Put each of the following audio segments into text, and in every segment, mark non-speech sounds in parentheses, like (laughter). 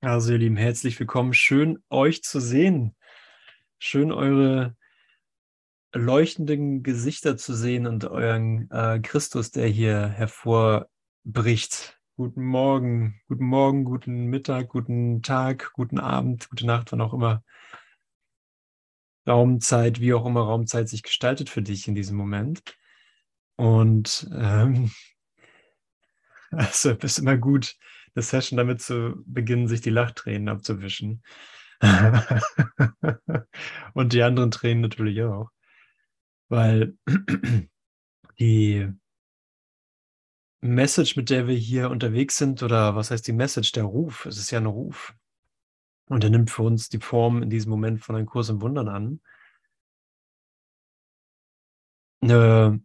Also, ihr Lieben, herzlich willkommen. Schön, euch zu sehen. Schön, eure leuchtenden Gesichter zu sehen und euren äh, Christus, der hier hervorbricht. Guten Morgen, guten Morgen, guten Mittag, guten Tag, guten Abend, gute Nacht, wann auch immer. Raumzeit, wie auch immer Raumzeit sich gestaltet für dich in diesem Moment. Und ähm, (laughs) also bist immer gut, eine Session damit zu beginnen, sich die Lachtränen abzuwischen. (laughs) und die anderen Tränen natürlich auch. Weil (clears throat) die Message, mit der wir hier unterwegs sind, oder was heißt die Message, der Ruf, es ist ja ein Ruf. Und er nimmt für uns die Form in diesem Moment von einem Kurs im Wundern an. Eine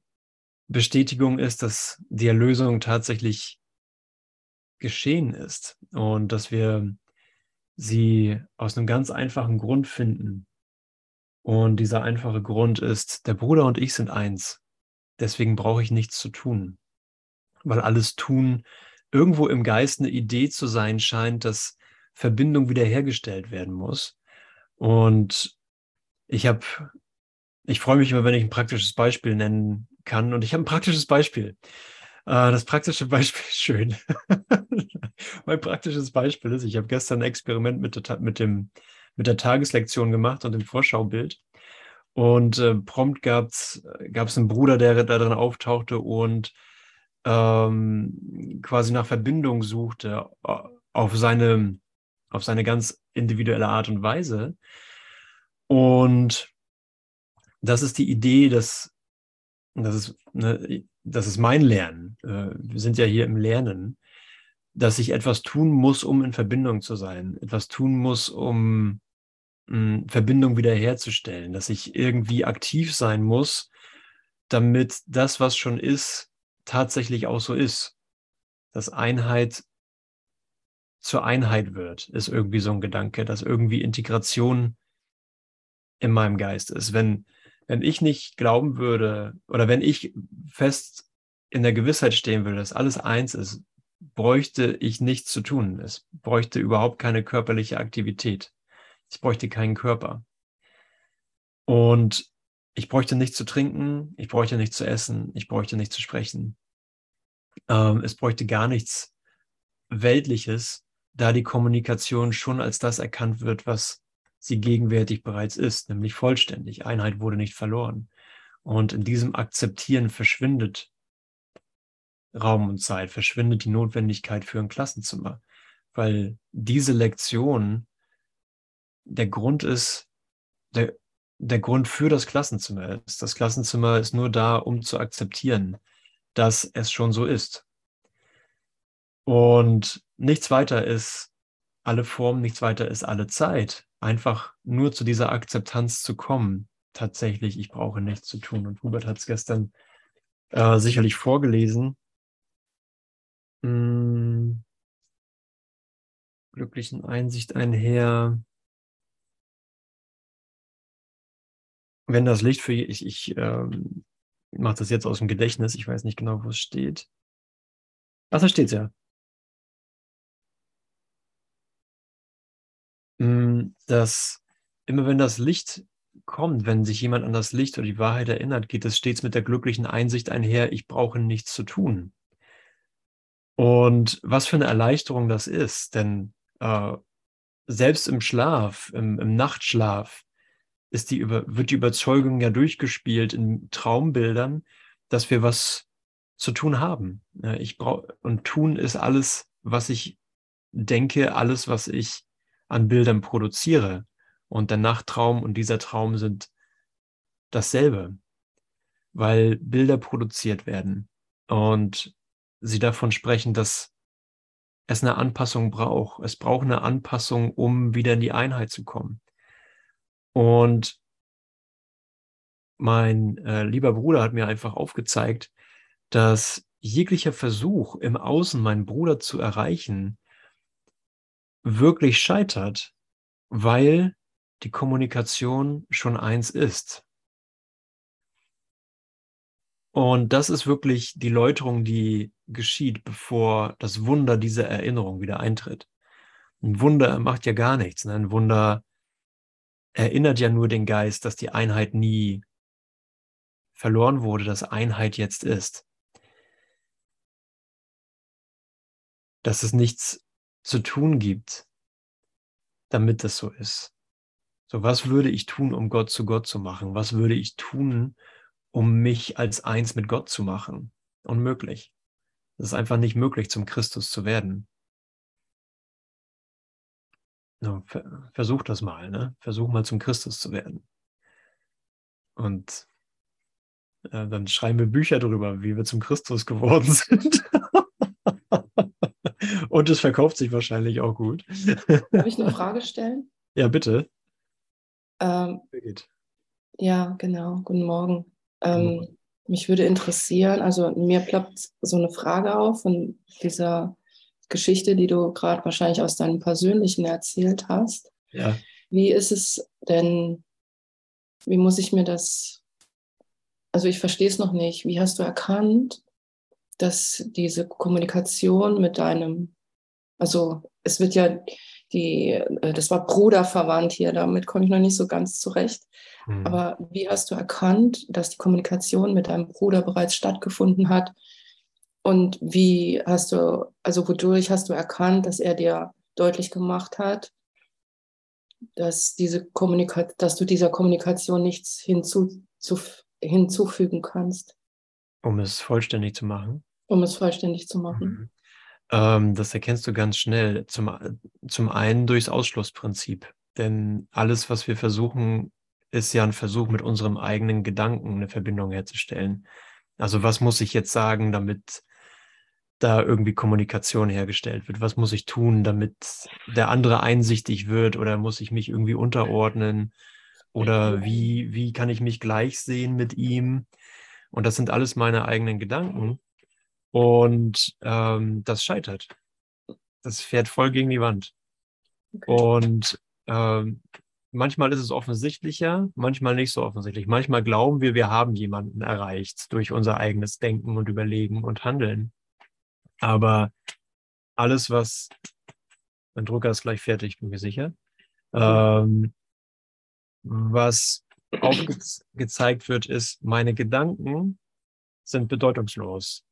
Bestätigung ist, dass die Erlösung tatsächlich geschehen ist und dass wir sie aus einem ganz einfachen Grund finden. Und dieser einfache Grund ist, der Bruder und ich sind eins. Deswegen brauche ich nichts zu tun. Weil alles Tun irgendwo im Geist eine Idee zu sein scheint, dass Verbindung wiederhergestellt werden muss. Und ich habe, ich freue mich immer, wenn ich ein praktisches Beispiel nennen kann. Und ich habe ein praktisches Beispiel. Äh, das praktische Beispiel ist schön. (laughs) mein praktisches Beispiel ist, ich habe gestern ein Experiment mit der, mit dem, mit der Tageslektion gemacht und dem Vorschaubild. Und äh, prompt gab es einen Bruder, der da drin auftauchte und ähm, quasi nach Verbindung suchte äh, auf seine, auf seine ganz individuelle Art und Weise. Und das ist die Idee, dass das ist, ne, das ist mein Lernen. Äh, wir sind ja hier im Lernen, dass ich etwas tun muss, um in Verbindung zu sein, etwas tun muss, um hm, Verbindung wiederherzustellen, dass ich irgendwie aktiv sein muss, damit das, was schon ist, tatsächlich auch so ist. Dass Einheit zur Einheit wird, ist irgendwie so ein Gedanke, dass irgendwie Integration in meinem Geist ist. Wenn, wenn ich nicht glauben würde oder wenn ich fest in der Gewissheit stehen würde, dass alles eins ist, bräuchte ich nichts zu tun. Es bräuchte überhaupt keine körperliche Aktivität. Ich bräuchte keinen Körper. Und ich bräuchte nichts zu trinken, ich bräuchte nichts zu essen, ich bräuchte nichts zu sprechen. Ähm, es bräuchte gar nichts Weltliches, da die Kommunikation schon als das erkannt wird, was sie gegenwärtig bereits ist, nämlich vollständig. Einheit wurde nicht verloren. Und in diesem Akzeptieren verschwindet Raum und Zeit, verschwindet die Notwendigkeit für ein Klassenzimmer, weil diese Lektion der Grund ist, der, der Grund für das Klassenzimmer ist. Das Klassenzimmer ist nur da, um zu akzeptieren, dass es schon so ist. Und nichts weiter ist alle Formen, nichts weiter ist alle Zeit einfach nur zu dieser Akzeptanz zu kommen. Tatsächlich, ich brauche nichts zu tun. Und Hubert hat es gestern äh, sicherlich vorgelesen. Hm, glücklichen Einsicht einher. Wenn das Licht für ich, ich ähm, mache das jetzt aus dem Gedächtnis, ich weiß nicht genau, wo es steht. Ach, da steht es ja. Dass immer wenn das Licht kommt, wenn sich jemand an das Licht oder die Wahrheit erinnert, geht es stets mit der glücklichen Einsicht einher, ich brauche nichts zu tun. Und was für eine Erleichterung das ist, denn äh, selbst im Schlaf, im, im Nachtschlaf, ist die über, wird die Überzeugung ja durchgespielt in Traumbildern, dass wir was zu tun haben. Ich brauche und tun ist alles, was ich denke, alles, was ich an Bildern produziere. Und der Nachttraum und dieser Traum sind dasselbe, weil Bilder produziert werden und sie davon sprechen, dass es eine Anpassung braucht. Es braucht eine Anpassung, um wieder in die Einheit zu kommen. Und mein äh, lieber Bruder hat mir einfach aufgezeigt, dass jeglicher Versuch im Außen meinen Bruder zu erreichen wirklich scheitert, weil die Kommunikation schon eins ist. Und das ist wirklich die Läuterung, die geschieht, bevor das Wunder dieser Erinnerung wieder eintritt. Ein Wunder macht ja gar nichts. Ne? Ein Wunder erinnert ja nur den Geist, dass die Einheit nie verloren wurde, dass Einheit jetzt ist. Dass es nichts zu tun gibt, damit es so ist. So, was würde ich tun, um Gott zu Gott zu machen? Was würde ich tun, um mich als eins mit Gott zu machen? Unmöglich. Es ist einfach nicht möglich, zum Christus zu werden. versuch das mal, ne? Versuch mal zum Christus zu werden. Und äh, dann schreiben wir Bücher darüber, wie wir zum Christus geworden (laughs) sind. Und es verkauft sich wahrscheinlich auch gut. (laughs) Darf ich eine Frage stellen? Ja, bitte. Ähm, ja, genau. Guten Morgen. Ähm, mich würde interessieren, also mir ploppt so eine Frage auf von dieser Geschichte, die du gerade wahrscheinlich aus deinem persönlichen erzählt hast. Ja. Wie ist es denn, wie muss ich mir das, also ich verstehe es noch nicht, wie hast du erkannt, dass diese Kommunikation mit deinem, also es wird ja die, äh, das war Bruderverwandt hier, damit komme ich noch nicht so ganz zurecht. Mhm. Aber wie hast du erkannt, dass die Kommunikation mit deinem Bruder bereits stattgefunden hat? Und wie hast du, also wodurch hast du erkannt, dass er dir deutlich gemacht hat, dass, diese Kommunika dass du dieser Kommunikation nichts hinzu, zu, hinzufügen kannst? Um es vollständig zu machen. Um es vollständig zu machen. Mhm. Ähm, das erkennst du ganz schnell. Zum, zum einen durchs Ausschlussprinzip. Denn alles, was wir versuchen, ist ja ein Versuch, mit unserem eigenen Gedanken eine Verbindung herzustellen. Also was muss ich jetzt sagen, damit da irgendwie Kommunikation hergestellt wird? Was muss ich tun, damit der andere einsichtig wird oder muss ich mich irgendwie unterordnen? Oder wie, wie kann ich mich gleich sehen mit ihm? Und das sind alles meine eigenen Gedanken. Und ähm, das scheitert. Das fährt voll gegen die Wand. Okay. Und ähm, manchmal ist es offensichtlicher, manchmal nicht so offensichtlich. Manchmal glauben wir, wir haben jemanden erreicht durch unser eigenes Denken und Überlegen und Handeln. Aber alles, was, mein Drucker ist gleich fertig, bin mir sicher, ähm, was aufgezeigt wird, ist, meine Gedanken sind bedeutungslos.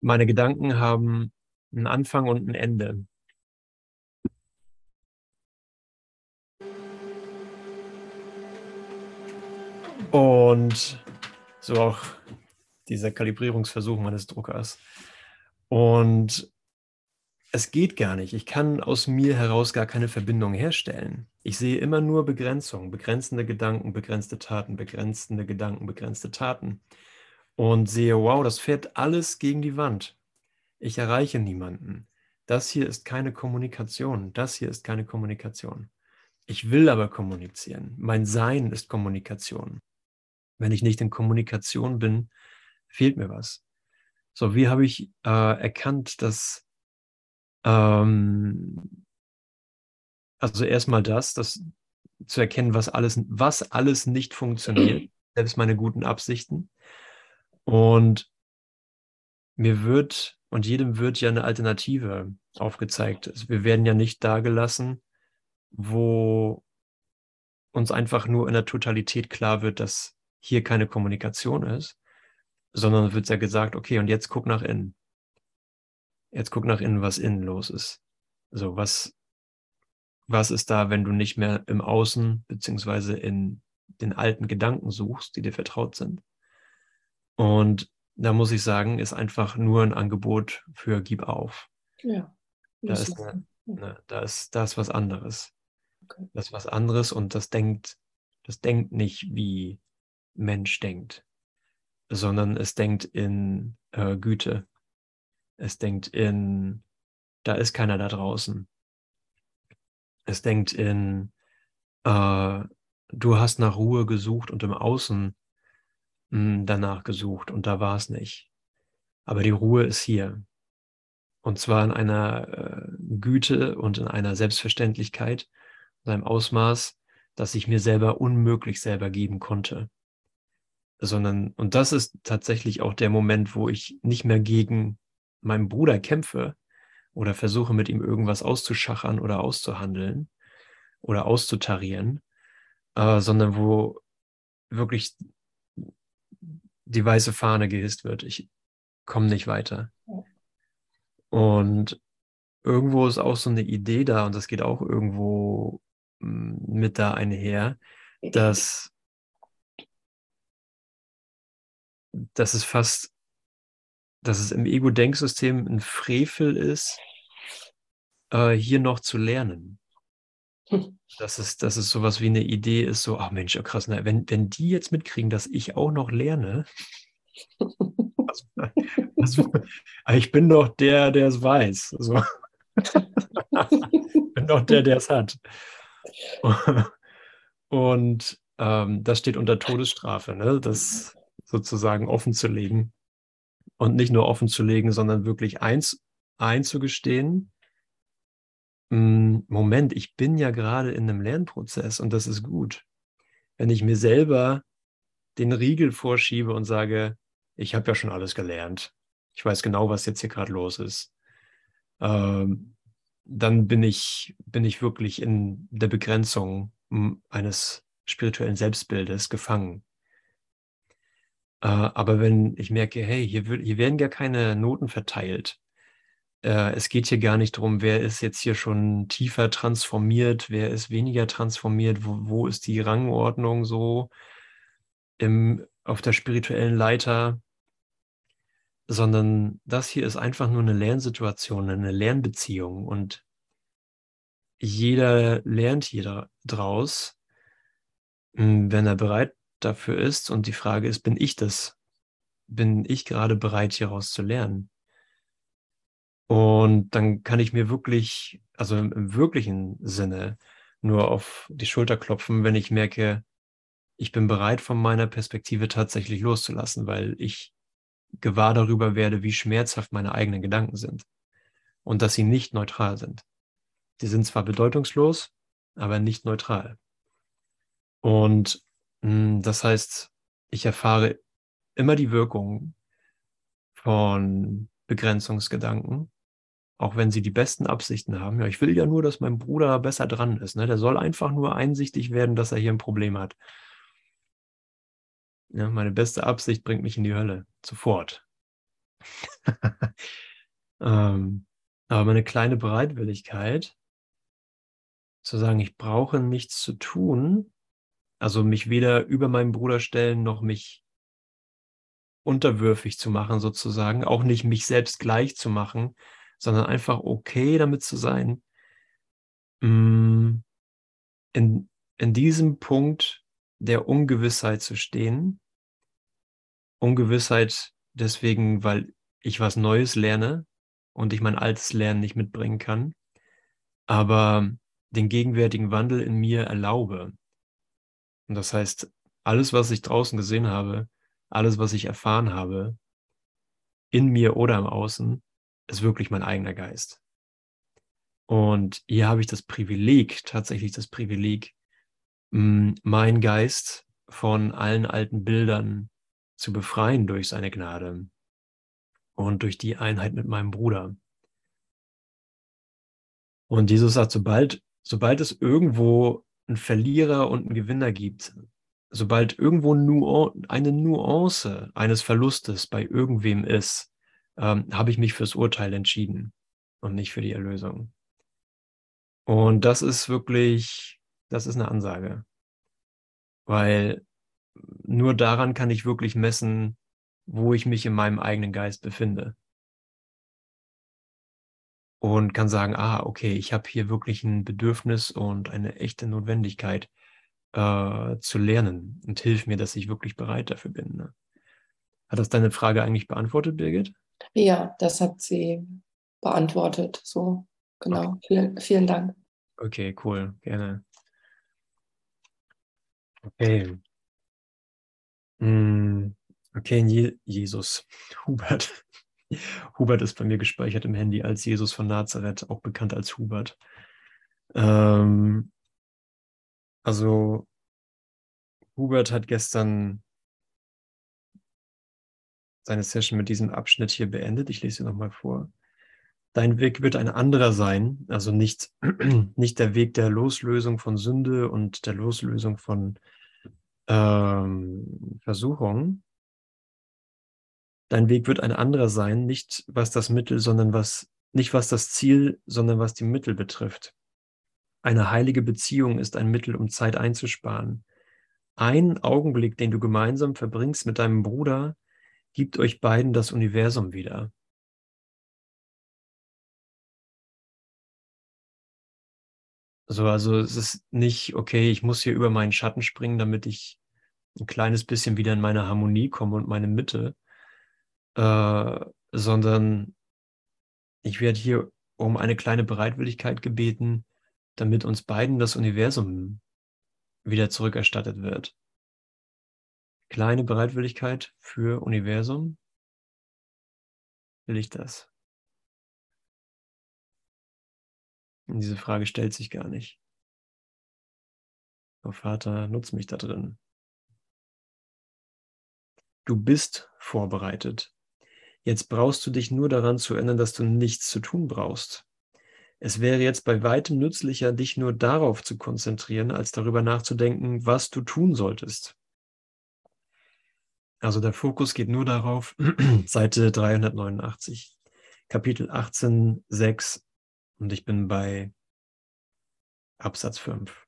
Meine Gedanken haben einen Anfang und ein Ende. Und so auch dieser Kalibrierungsversuch meines Druckers. Und es geht gar nicht. Ich kann aus mir heraus gar keine Verbindung herstellen. Ich sehe immer nur Begrenzungen, begrenzende Gedanken, begrenzte Taten, begrenzende Gedanken, begrenzte Taten. Und sehe, wow, das fährt alles gegen die Wand. Ich erreiche niemanden. Das hier ist keine Kommunikation. Das hier ist keine Kommunikation. Ich will aber kommunizieren. Mein Sein ist Kommunikation. Wenn ich nicht in Kommunikation bin, fehlt mir was. So, wie habe ich äh, erkannt, dass ähm, also erstmal das, das zu erkennen, was alles, was alles nicht funktioniert, (clears throat) selbst meine guten Absichten. Und mir wird und jedem wird ja eine Alternative aufgezeigt. Also wir werden ja nicht da gelassen, wo uns einfach nur in der Totalität klar wird, dass hier keine Kommunikation ist, sondern wird ja gesagt, okay, und jetzt guck nach innen. Jetzt guck nach innen, was innen los ist. So, was, was ist da, wenn du nicht mehr im Außen beziehungsweise in den alten Gedanken suchst, die dir vertraut sind? Und da muss ich sagen, ist einfach nur ein Angebot für Gib auf. Ja. Da ist, eine, ne, da ist, da ist was anderes. Okay. Das ist was anderes und das denkt, das denkt nicht wie Mensch denkt sondern es denkt in äh, Güte. Es denkt in, da ist keiner da draußen. Es denkt in, äh, du hast nach Ruhe gesucht und im Außen mh, hm, danach gesucht und da war es nicht. Aber die Ruhe ist hier. Und zwar in einer äh, Güte und in einer Selbstverständlichkeit, in einem Ausmaß, das ich mir selber unmöglich selber geben konnte sondern, und das ist tatsächlich auch der Moment, wo ich nicht mehr gegen meinen Bruder kämpfe oder versuche mit ihm irgendwas auszuschachern oder auszuhandeln oder auszutarieren, äh, sondern wo wirklich die weiße Fahne gehisst wird. Ich komme nicht weiter. Und irgendwo ist auch so eine Idee da, und das geht auch irgendwo mm, mit da einher, dass, dass es fast, dass es im Ego-Denksystem ein Frevel ist, äh, hier noch zu lernen. (laughs) Dass es, dass es sowas wie eine Idee ist, so, ach Mensch, krass, na, wenn, wenn die jetzt mitkriegen, dass ich auch noch lerne, (laughs) also, also, ich bin doch der, der es weiß. Also, ich bin doch der, der es hat. Und ähm, das steht unter Todesstrafe, ne? das sozusagen offen zu legen. Und nicht nur offen zu legen, sondern wirklich eins einzugestehen, hm, Moment, ich bin ja gerade in einem Lernprozess und das ist gut. Wenn ich mir selber den Riegel vorschiebe und sage, ich habe ja schon alles gelernt, ich weiß genau, was jetzt hier gerade los ist, ähm, dann bin ich, bin ich wirklich in der Begrenzung hm, eines spirituellen Selbstbildes gefangen. Äh, aber wenn ich merke, hey, hier, wird, hier werden gar keine Noten verteilt, äh, es geht hier gar nicht darum, wer ist jetzt hier schon tiefer transformiert, wer ist weniger transformiert, wo, wo ist die Rangordnung so im, auf der spirituellen Leiter, sondern das hier ist einfach nur eine Lernsituation, eine Lernbeziehung. Und jeder lernt hier draus, hm, wenn er bereit dafür ist. Und die Frage ist, bin ich das? Bin ich gerade bereit, hieraus zu lernen? Und dann kann ich mir wirklich, also im, wirklichen Sinne, nur auf die Schulter klopfen, wenn ich merke, ich bin bereit, von meiner Perspektive tatsächlich loszulassen, weil ich gewahr darüber werde, wie schmerzhaft meine eigenen Gedanken sind und dass sie nicht neutral sind. Die sind zwar bedeutungslos, aber nicht neutral. Und das heißt, ich erfahre immer die Wirkung von Begrenzungsgedanken auch wenn sie die besten Absichten haben. Ja, ich will ja nur, dass mein Bruder besser dran ist. Ne? Der soll einfach nur einsichtig werden, dass er hier ein Problem hat. Ja, meine beste Absicht bringt mich in die Hölle. Sofort. (laughs) ähm, aber meine kleine Bereitwilligkeit, zu sagen, ich brauche nichts zu tun, also mich weder über meinen Bruder stellen, noch mich unterwürfig zu machen, sozusagen, auch nicht mich selbst gleich zu machen, sondern einfach okay damit zu sein, mm, in, in diesem Punkt der Ungewissheit zu stehen. Ungewissheit deswegen, weil ich was Neues lerne und ich mein altes Lernen nicht mitbringen kann, aber den gegenwärtigen Wandel in mir erlaube. Und das heißt, alles, was ich draußen gesehen habe, alles, was ich erfahren habe, in mir oder im Außen, ist wirklich mein eigener Geist. Und hier habe ich das Privileg, tatsächlich das Privileg, meinen Geist von allen alten Bildern zu befreien durch seine Gnade und durch die Einheit mit meinem Bruder. Und Jesus sagt, sobald, sobald es irgendwo einen Verlierer und einen Gewinner gibt, sobald irgendwo eine Nuance eines Verlustes bei irgendwem ist, ähm, habe ich mich fürs Urteil entschieden und nicht für die Erlösung. Und das ist wirklich, das ist eine Ansage, weil nur daran kann ich wirklich messen, wo ich mich in meinem eigenen Geist befinde. Und kann sagen, ah, okay, ich habe hier wirklich ein Bedürfnis und eine echte Notwendigkeit äh, zu lernen und hilf mir, dass ich wirklich bereit dafür bin. Ne? Hat das deine Frage eigentlich beantwortet, Birgit? Ja, das hat sie beantwortet. So, genau. Okay. Vielen, vielen Dank. Okay, cool. Gerne. Okay. Hm, okay, Je Jesus. (laughs) Hubert. Hubert ist bei mir gespeichert im Handy als Jesus von Nazareth, auch bekannt als Hubert. Ähm, also, Hubert hat gestern seine Session mit diesem Abschnitt hier beendet. Ich lese sie nochmal vor. Dein Weg wird ein anderer sein, also nicht, (clears throat) nicht der Weg der Loslösung von Sünde und der Loslösung von ähm, Versuchung. Dein Weg wird ein anderer sein, nicht was das Mittel, sondern was, nicht was das Ziel, sondern was die Mittel betrifft. Eine heilige Beziehung ist ein Mittel, um Zeit einzusparen. Ein Augenblick, den du gemeinsam verbringst mit deinem Bruder, gibt euch beiden das Universum wieder. So, also es ist nicht, okay, ich muss hier über meinen Schatten springen, damit ich ein kleines bisschen wieder in meine Harmonie komme und meine Mitte, äh, sondern ich werde hier um eine kleine Bereitwilligkeit gebeten, damit uns beiden das Universum wieder zurückerstattet wird. Kleine Bereitwilligkeit für Universum. Will ich das? Und diese Frage stellt sich gar nicht. Oh Vater, nutz mich da drin. Du bist vorbereitet. Jetzt brauchst du dich nur daran zu erinnern, dass du nichts zu tun brauchst. Es wäre jetzt bei weitem nützlicher, dich nur darauf zu konzentrieren, als darüber nachzudenken, was du tun solltest. Also der Fokus geht nur darauf, (clears throat) Seite 389, Kapitel 18, 6 und ich bin bei Absatz 5.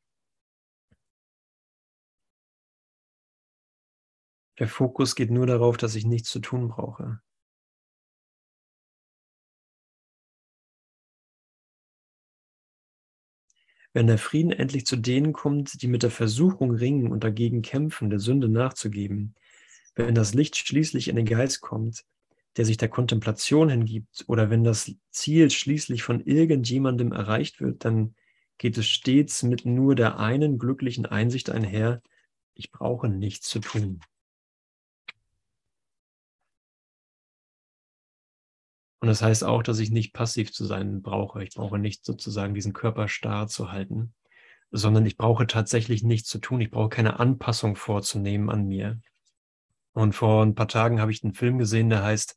Der Fokus geht nur darauf, dass ich nichts zu tun brauche. Wenn der Frieden endlich zu denen kommt, die mit der Versuchung ringen und dagegen kämpfen, der Sünde nachzugeben, wenn das Licht schließlich in den Geist kommt, der sich der Kontemplation hingibt, oder wenn das Ziel schließlich von irgendjemandem erreicht wird, dann geht es stets mit nur der einen glücklichen Einsicht einher, ich brauche nichts zu tun. Und das heißt auch, dass ich nicht passiv zu sein brauche. Ich brauche nicht sozusagen diesen Körper starr zu halten, sondern ich brauche tatsächlich nichts zu tun. Ich brauche keine Anpassung vorzunehmen an mir. Und vor ein paar Tagen habe ich einen Film gesehen, der heißt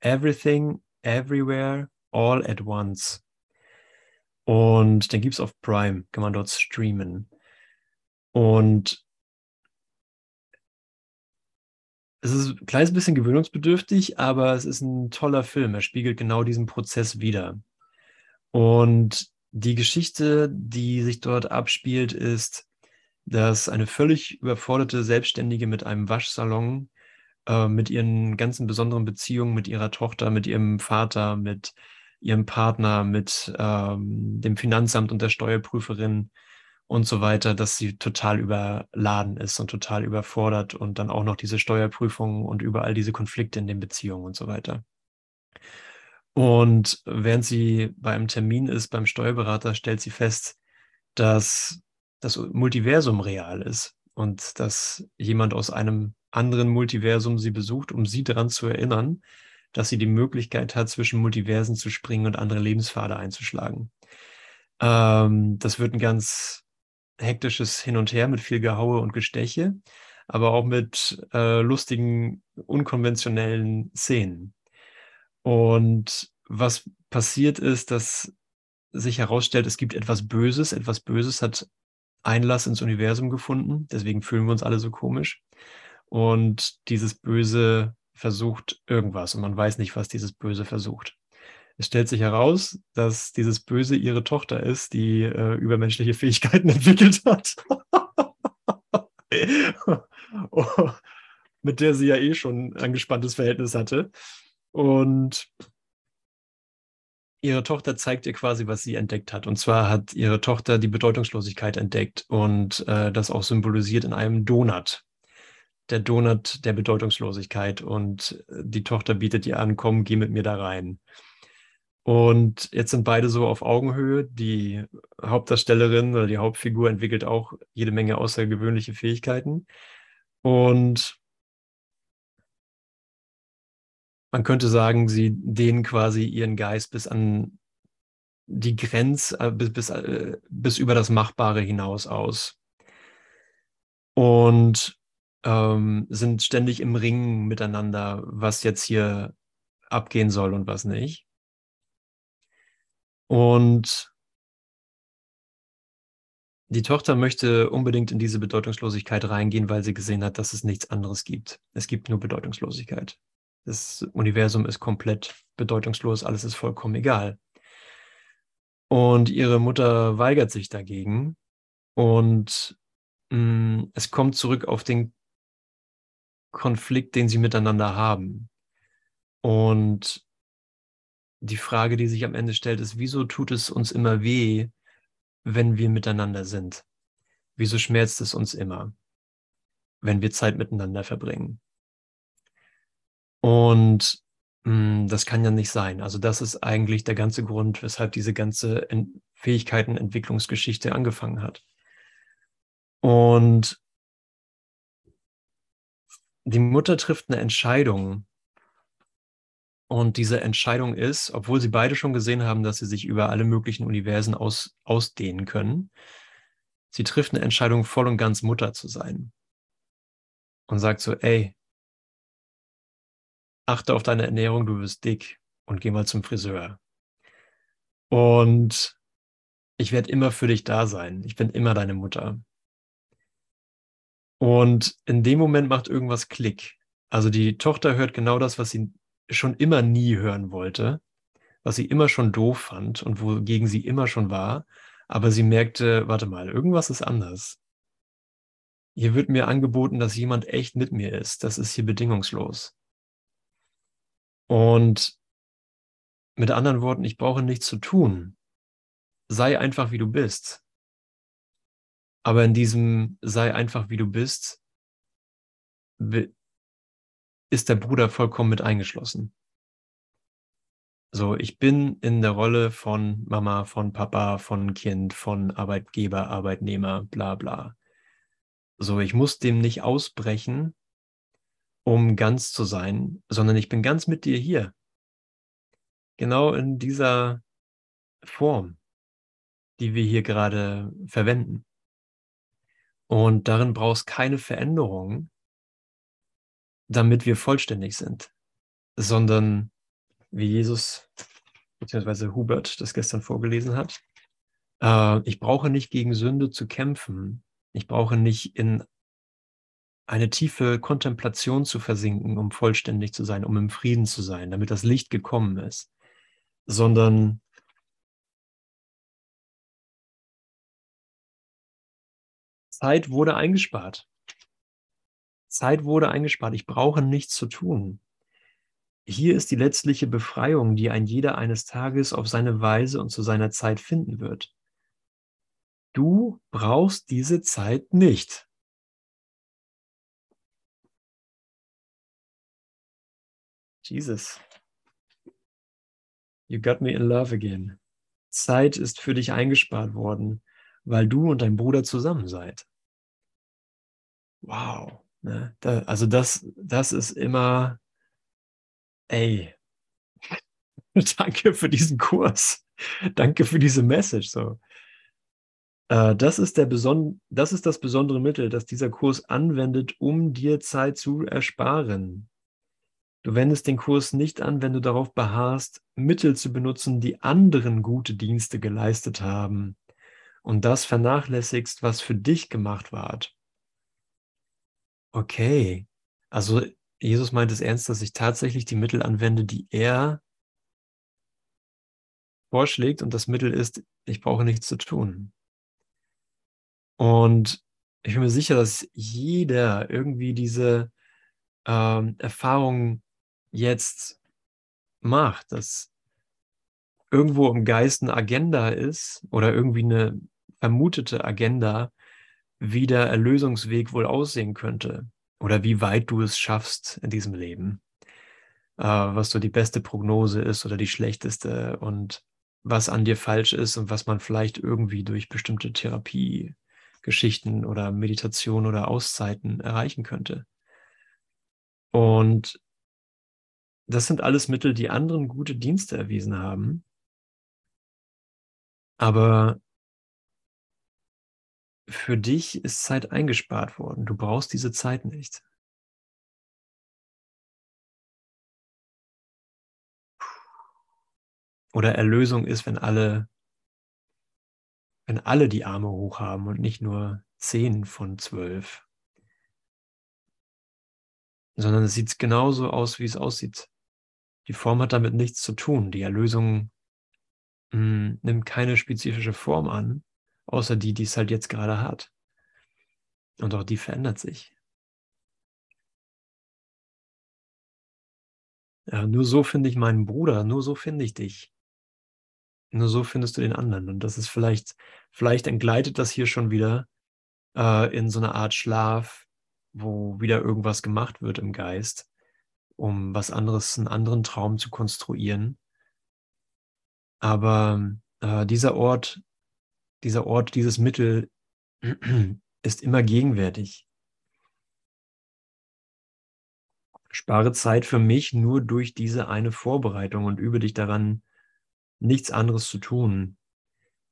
Everything, Everywhere, All at Once. Und den gibt es auf Prime, kann man dort streamen. Und es ist ein kleines bisschen gewöhnungsbedürftig, aber es ist ein toller Film. Er spiegelt genau diesen Prozess wider. Und die Geschichte, die sich dort abspielt, ist, dass eine völlig überforderte Selbstständige mit einem Waschsalon, äh, mit ihren ganzen besonderen Beziehungen, mit ihrer Tochter, mit ihrem Vater, mit ihrem Partner, mit ähm, dem Finanzamt und der Steuerprüferin, und so weiter, dass sie total überladen ist und total überfordert und dann auch noch diese Steuerprüfungen und überall diese Konflikte in den Beziehungen und so weiter. Und während sie bei einem Termin ist beim Steuerberater, stellt sie fest, dass das Multiversum real ist und dass jemand aus einem anderen Multiversum sie besucht, um sie daran zu erinnern, dass sie die Möglichkeit hat, zwischen Multiversen zu springen und andere Lebenspfade einzuschlagen. Ähm, das wird ein ganz hektisches Hin und Her mit viel Gehaue und Gesteche, aber auch mit äh, lustigen, unkonventionellen Szenen. Und was passiert ist, dass sich herausstellt, es gibt etwas Böses. Etwas Böses hat Einlass ins Universum gefunden. Deswegen fühlen wir uns alle so komisch. Und dieses Böse versucht irgendwas und man weiß nicht, was dieses Böse versucht. Es stellt sich heraus, dass dieses Böse ihre Tochter ist, die äh, übermenschliche Fähigkeiten (laughs) entwickelt hat. oh, (laughs) mit der sie ja eh schon ein angespanntes Verhältnis hatte. Und ihre Tochter zeigt ihr quasi, was sie entdeckt hat. Und zwar hat ihre Tochter die Bedeutungslosigkeit entdeckt und äh, das auch symbolisiert in einem Donut. Der Donut der Bedeutungslosigkeit. Und äh, die Tochter bietet ihr an, komm, geh mit mir da rein. Und jetzt sind beide so auf Augenhöhe. Die Hauptdarstellerin oder die Hauptfigur entwickelt auch jede Menge außergewöhnliche Fähigkeiten. Und man könnte sagen, sie dehnen quasi ihren Geist bis an die Grenze, äh, bis, bis, äh, bis über das Machbare hinaus aus. Und ähm, sind ständig im Ringen miteinander, was jetzt hier abgehen soll und was nicht. Und die Tochter möchte unbedingt in diese Bedeutungslosigkeit reingehen, weil sie gesehen hat, dass es nichts anderes gibt. Es gibt nur Bedeutungslosigkeit. Das Universum ist komplett bedeutungslos, alles ist vollkommen egal. Und ihre Mutter weigert sich dagegen und mh, mm, es kommt zurück auf den Konflikt, den sie miteinander haben. Und die Frage, die sich am Ende stellt, ist, wieso tut es uns immer weh, wenn wir miteinander sind? Wieso schmerzt es uns immer, wenn wir Zeit miteinander verbringen? Und mh, hm, das kann ja nicht sein. Also das ist eigentlich der ganze Grund, weshalb diese ganze Ent Fähigkeitenentwicklungsgeschichte angefangen hat. Und die Mutter trifft eine Entscheidung. Und diese Entscheidung ist, obwohl sie beide schon gesehen haben, dass sie sich über alle möglichen Universen aus, ausdehnen können, sie trifft eine Entscheidung, voll und ganz Mutter zu sein. Und sagt so, ey, achte auf deine Ernährung, du wirst dick und geh mal zum Friseur. Und ich werde immer für dich da sein. Ich bin immer deine Mutter. Und in dem Moment macht irgendwas Klick. Also die Tochter hört genau das, was sie schon immer nie hören wollte, was sie immer schon doof fand und wogegen sie immer schon war. Aber sie merkte, warte mal, irgendwas ist anders. Hier wird mir angeboten, dass jemand echt mit mir ist. Das ist hier bedingungslos. Und mit anderen Worten, ich brauche nichts zu tun. Sei einfach, wie du bist. Aber in diesem sei einfach wie du bist, ist der Bruder vollkommen mit eingeschlossen. So, ich bin in der Rolle von Mama, von Papa, von Kind, von Arbeitgeber, Arbeitnehmer, bla bla. So, ich muss dem nicht ausbrechen, um ganz zu sein, sondern ich bin ganz mit dir hier. Genau in dieser Form, die wir hier gerade verwenden. Und darin brauchst keine Veränderung, damit wir vollständig sind, sondern wie Jesus bzw. Hubert das gestern vorgelesen hat, äh, ich brauche nicht gegen Sünde zu kämpfen. Ich brauche nicht in eine tiefe Kontemplation zu versinken, um vollständig zu sein, um im Frieden zu sein, damit das Licht gekommen ist, sondern Zeit wurde eingespart. Zeit wurde eingespart. Ich brauche nichts zu tun. Hier ist die letztliche Befreiung, die ein jeder eines Tages auf seine Weise und zu seiner Zeit finden wird. Du brauchst diese Zeit nicht. Jesus. You got me in love again. Zeit ist für dich eingespart worden, weil du und dein Bruder zusammen seid wow. Ne? Da, also das, das ist immer, ey, (laughs) danke für diesen Kurs. Danke für diese Message. So. Äh, das, ist der Beson das ist das besondere Mittel, das dieser Kurs anwendet, um dir Zeit zu ersparen. Du wendest den Kurs nicht an, wenn du darauf beharrst, Mittel zu benutzen, die anderen gute Dienste geleistet haben und das vernachlässigst, was für dich gemacht ward. Okay. Also Jesus meint es ernst, dass ich tatsächlich die Mittel anwende, die er vorschlägt und das Mittel ist, ich brauche nichts zu tun. Und ich bin mir sicher, dass jeder irgendwie diese ähm, Erfahrung jetzt macht, dass irgendwo im Geist eine Agenda ist oder irgendwie eine vermutete Agenda, wie der Erlösungsweg wohl aussehen könnte oder wie weit du es schaffst in diesem Leben, äh, was so die beste Prognose ist oder die schlechteste und was an dir falsch ist und was man vielleicht irgendwie durch bestimmte Therapiegeschichten oder Meditation oder Auszeiten erreichen könnte. Und das sind alles Mittel, die anderen gute Dienste erwiesen haben. Aber für dich ist Zeit eingespart worden. Du brauchst diese Zeit nicht. Oder Erlösung ist, wenn alle, wenn alle die Arme hoch haben und nicht nur zehn von zwölf. Sondern es sieht genauso aus, wie es aussieht. Die Form hat damit nichts zu tun. Die Erlösung mh, hm, nimmt keine spezifische Form an, außer die, die es halt jetzt gerade hat. Und auch die verändert sich. Ja, nur so finde ich meinen Bruder, nur so finde ich dich. Nur so findest du den anderen. Und das ist vielleicht, vielleicht entgleitet das hier schon wieder äh, in so eine Art Schlaf, wo wieder irgendwas gemacht wird im Geist, um was anderes, einen anderen Traum zu konstruieren. Aber äh, dieser Ort, dieser Ort, dieses Mittel (clears throat) ist immer gegenwärtig. Spare Zeit für mich nur durch diese eine Vorbereitung und übe dich daran, nichts anderes zu tun.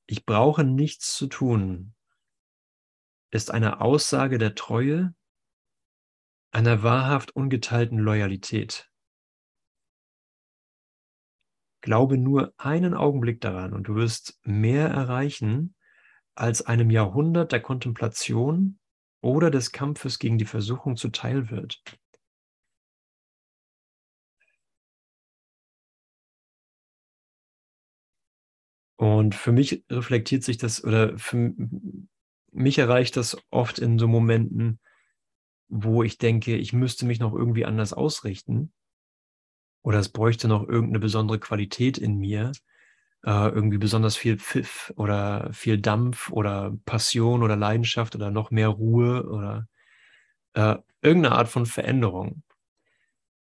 Ich brauche nichts zu tun, ist eine Aussage der Treue, einer wahrhaft ungeteilten Loyalität. Glaube nur einen Augenblick daran und du wirst mehr erreichen, als einem Jahrhundert der Kontemplation oder des Kampfes gegen die Versuchung zuteil wird. Und für mich reflektiert sich das, oder für mich erreicht das oft in so Momenten, wo ich denke, ich müsste mich noch irgendwie anders ausrichten. Oder es bräuchte noch irgendeine besondere Qualität in mir, äh, irgendwie besonders viel Pfiff oder viel Dampf oder Passion oder Leidenschaft oder noch mehr Ruhe oder äh, irgendeine Art von Veränderung,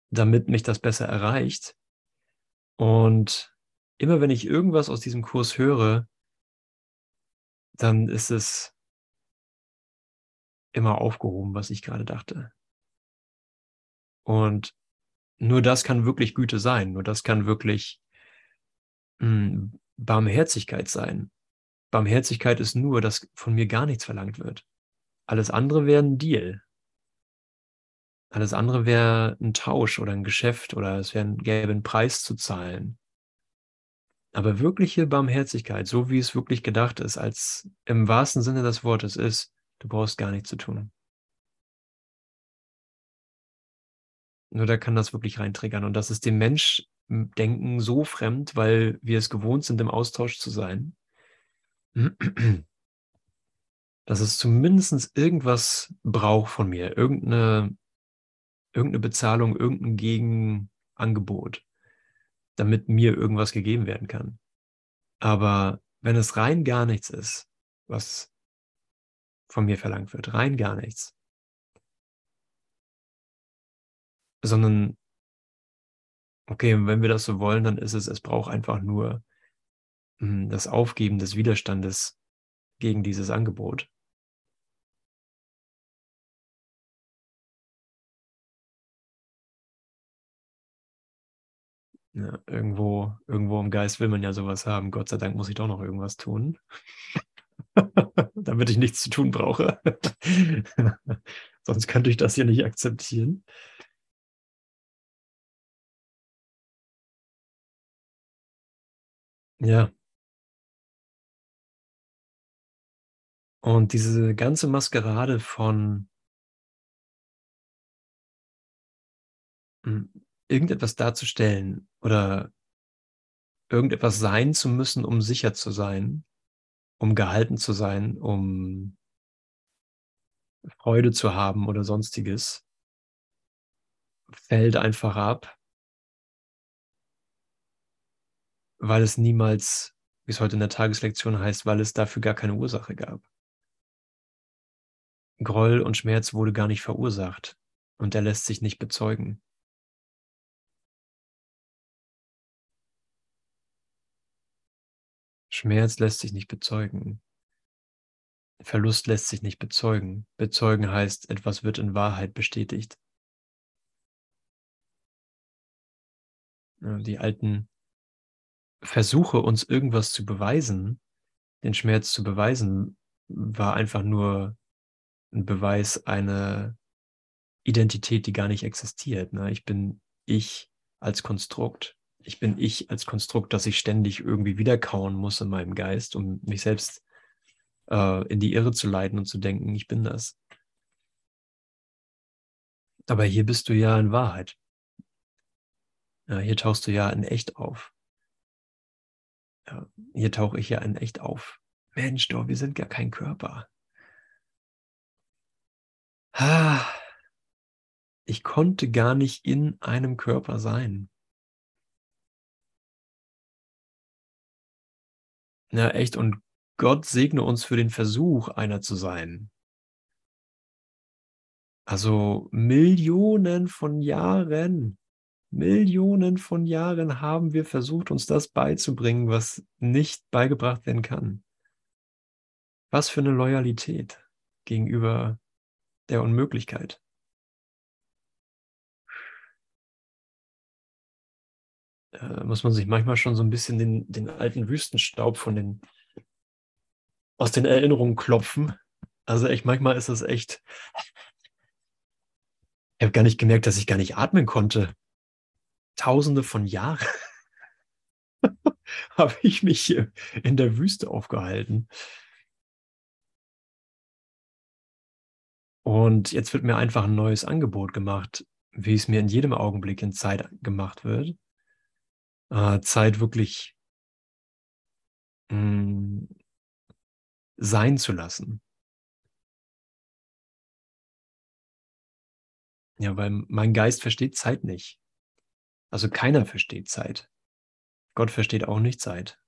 damit mich das besser erreicht. Und immer wenn ich irgendwas aus diesem Kurs höre, dann ist es immer aufgehoben, was ich gerade dachte. Und nur das kann wirklich Güte sein, nur das kann wirklich mh, hm, Barmherzigkeit sein. Barmherzigkeit ist nur, dass von mir gar nichts verlangt wird. Alles andere wäre ein Deal. Alles andere wäre ein Tausch oder ein Geschäft oder es wäre, gäbe einen Preis zu zahlen. Aber wirkliche Barmherzigkeit, so wie es wirklich gedacht ist, als im wahrsten Sinne des Wortes ist, du brauchst gar nichts zu tun. Nur da kann das wirklich reintriggern. Und das ist dem Menschdenken so fremd, weil wir es gewohnt sind, im Austausch zu sein, dass es zumindest irgendwas braucht von mir, irgendeine, irgendeine Bezahlung, irgendein Gegenangebot damit mir irgendwas gegeben werden kann. Aber wenn es rein gar nichts ist, was von mir verlangt wird, rein gar nichts, sondern, okay, wenn wir das so wollen, dann ist es, es braucht einfach nur hm, das Aufgeben des Widerstandes gegen dieses Angebot. Ja, irgendwo, irgendwo im Geist will man ja sowas haben. Gott sei Dank muss ich doch noch irgendwas tun, (laughs) damit ich nichts zu tun brauche. (laughs) Sonst könnte ich das hier nicht akzeptieren. Ja. Und diese ganze Maskerade von hm, irgendetwas darzustellen oder irgendetwas sein zu müssen, um sicher zu sein, um gehalten zu sein, um Freude zu haben oder sonstiges, fällt einfach ab, weil es niemals, wie es heute in der Tageslektion heißt, weil es dafür gar keine Ursache gab. Groll und Schmerz wurde gar nicht verursacht und er lässt sich nicht bezeugen. Schmerz lässt sich nicht bezeugen. Verlust lässt sich nicht bezeugen. Bezeugen heißt, etwas wird in Wahrheit bestätigt. Die alten Versuche, uns irgendwas zu beweisen, den Schmerz zu beweisen, war einfach nur ein Beweis einer Identität, die gar nicht existiert. Ne? Ich bin ich als Konstrukt. ich bin ich als Konstrukt, das ich ständig irgendwie wiederkauen muss in meinem Geist, um mich selbst äh, in die Irre zu leiten und zu denken, ich bin das. Aber hier bist du ja in Wahrheit. Ja, hier tauchst du ja in echt auf. Ja, hier tauche ich ja in echt auf. Mensch, doch, wir sind gar kein Körper. Ah, ich konnte gar nicht in einem Körper sein. Ja, echt. Und Gott segne uns für den Versuch, einer zu sein. Also Millionen von Jahren, Millionen von Jahren haben wir versucht, uns das beizubringen, was nicht beigebracht werden kann. Was für eine Loyalität gegenüber der Unmöglichkeit. äh, muss man sich manchmal schon so ein bisschen den, den alten Wüstenstaub von den, aus den Erinnerungen klopfen. Also echt, manchmal ist es echt. Ich habe gar nicht gemerkt, dass ich gar nicht atmen konnte. Tausende von Jahren (laughs) habe ich mich in der Wüste aufgehalten. Und jetzt wird mir einfach ein neues Angebot gemacht, wie es mir in jedem Augenblick in Zeit gemacht wird äh, Zeit wirklich mh, mm, sein zu lassen. Ja, weil mein Geist versteht Zeit nicht. Also keiner versteht Zeit. Gott versteht auch nicht Zeit.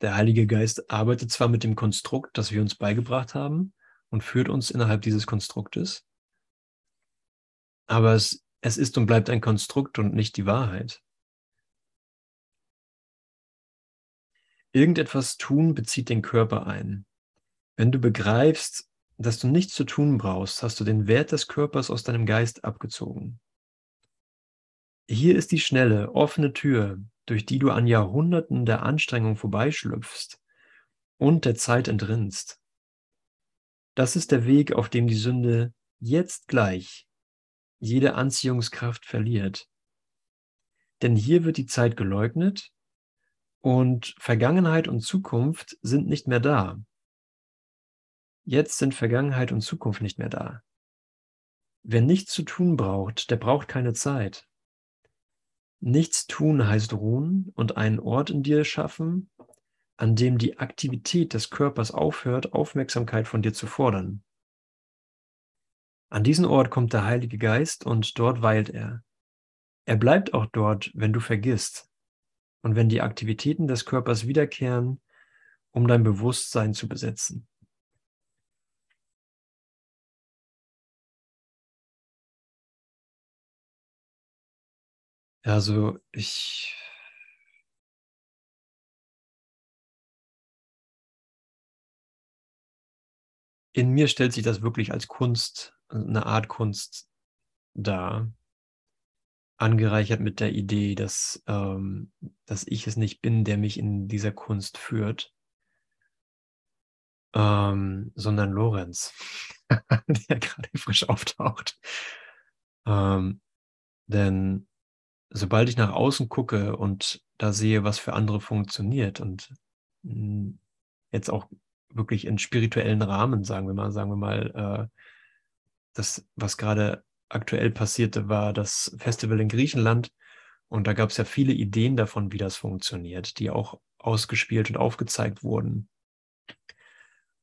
Der Heilige Geist arbeitet zwar mit dem Konstrukt, das wir uns beigebracht haben und führt uns innerhalb dieses Konstruktes, aber es es ist und bleibt ein Konstrukt und nicht die Wahrheit. Irgendetwas tun bezieht den Körper ein. Wenn du begreifst, dass du nichts zu tun brauchst, hast du den Wert des Körpers aus deinem Geist abgezogen. Hier ist die schnelle, offene Tür, durch die du an Jahrhunderten der Anstrengung vorbeischlüpfst und der Zeit entrinnst. Das ist der Weg, auf dem die Sünde jetzt gleich jede Anziehungskraft verliert. Denn hier wird die Zeit geleugnet und Vergangenheit und Zukunft sind nicht mehr da. Jetzt sind Vergangenheit und Zukunft nicht mehr da. Wer nichts zu tun braucht, der braucht keine Zeit. Nichts tun heißt ruhen und einen Ort in dir schaffen, an dem die Aktivität des Körpers aufhört, Aufmerksamkeit von dir zu fordern. An diesen Ort kommt der Heilige Geist und dort weilt er. Er bleibt auch dort, wenn du vergisst und wenn die Aktivitäten des Körpers wiederkehren, um dein Bewusstsein zu besetzen. Also ich in mir stellt sich das wirklich als Kunst eine Art Kunst dar, angereichert mit der Idee, dass, ähm, dass ich es nicht bin, der mich in dieser Kunst führt, ähm, sondern Lorenz, (laughs) der gerade frisch auftaucht. Ähm, denn sobald ich nach außen gucke und da sehe, was für andere funktioniert und hm, jetzt auch wirklich in spirituellen Rahmen, sagen wir mal, sagen wir mal, äh, das, was gerade aktuell passierte, war das Festival in Griechenland. Und da gab es ja viele Ideen davon, wie das funktioniert, die auch ausgespielt und aufgezeigt wurden.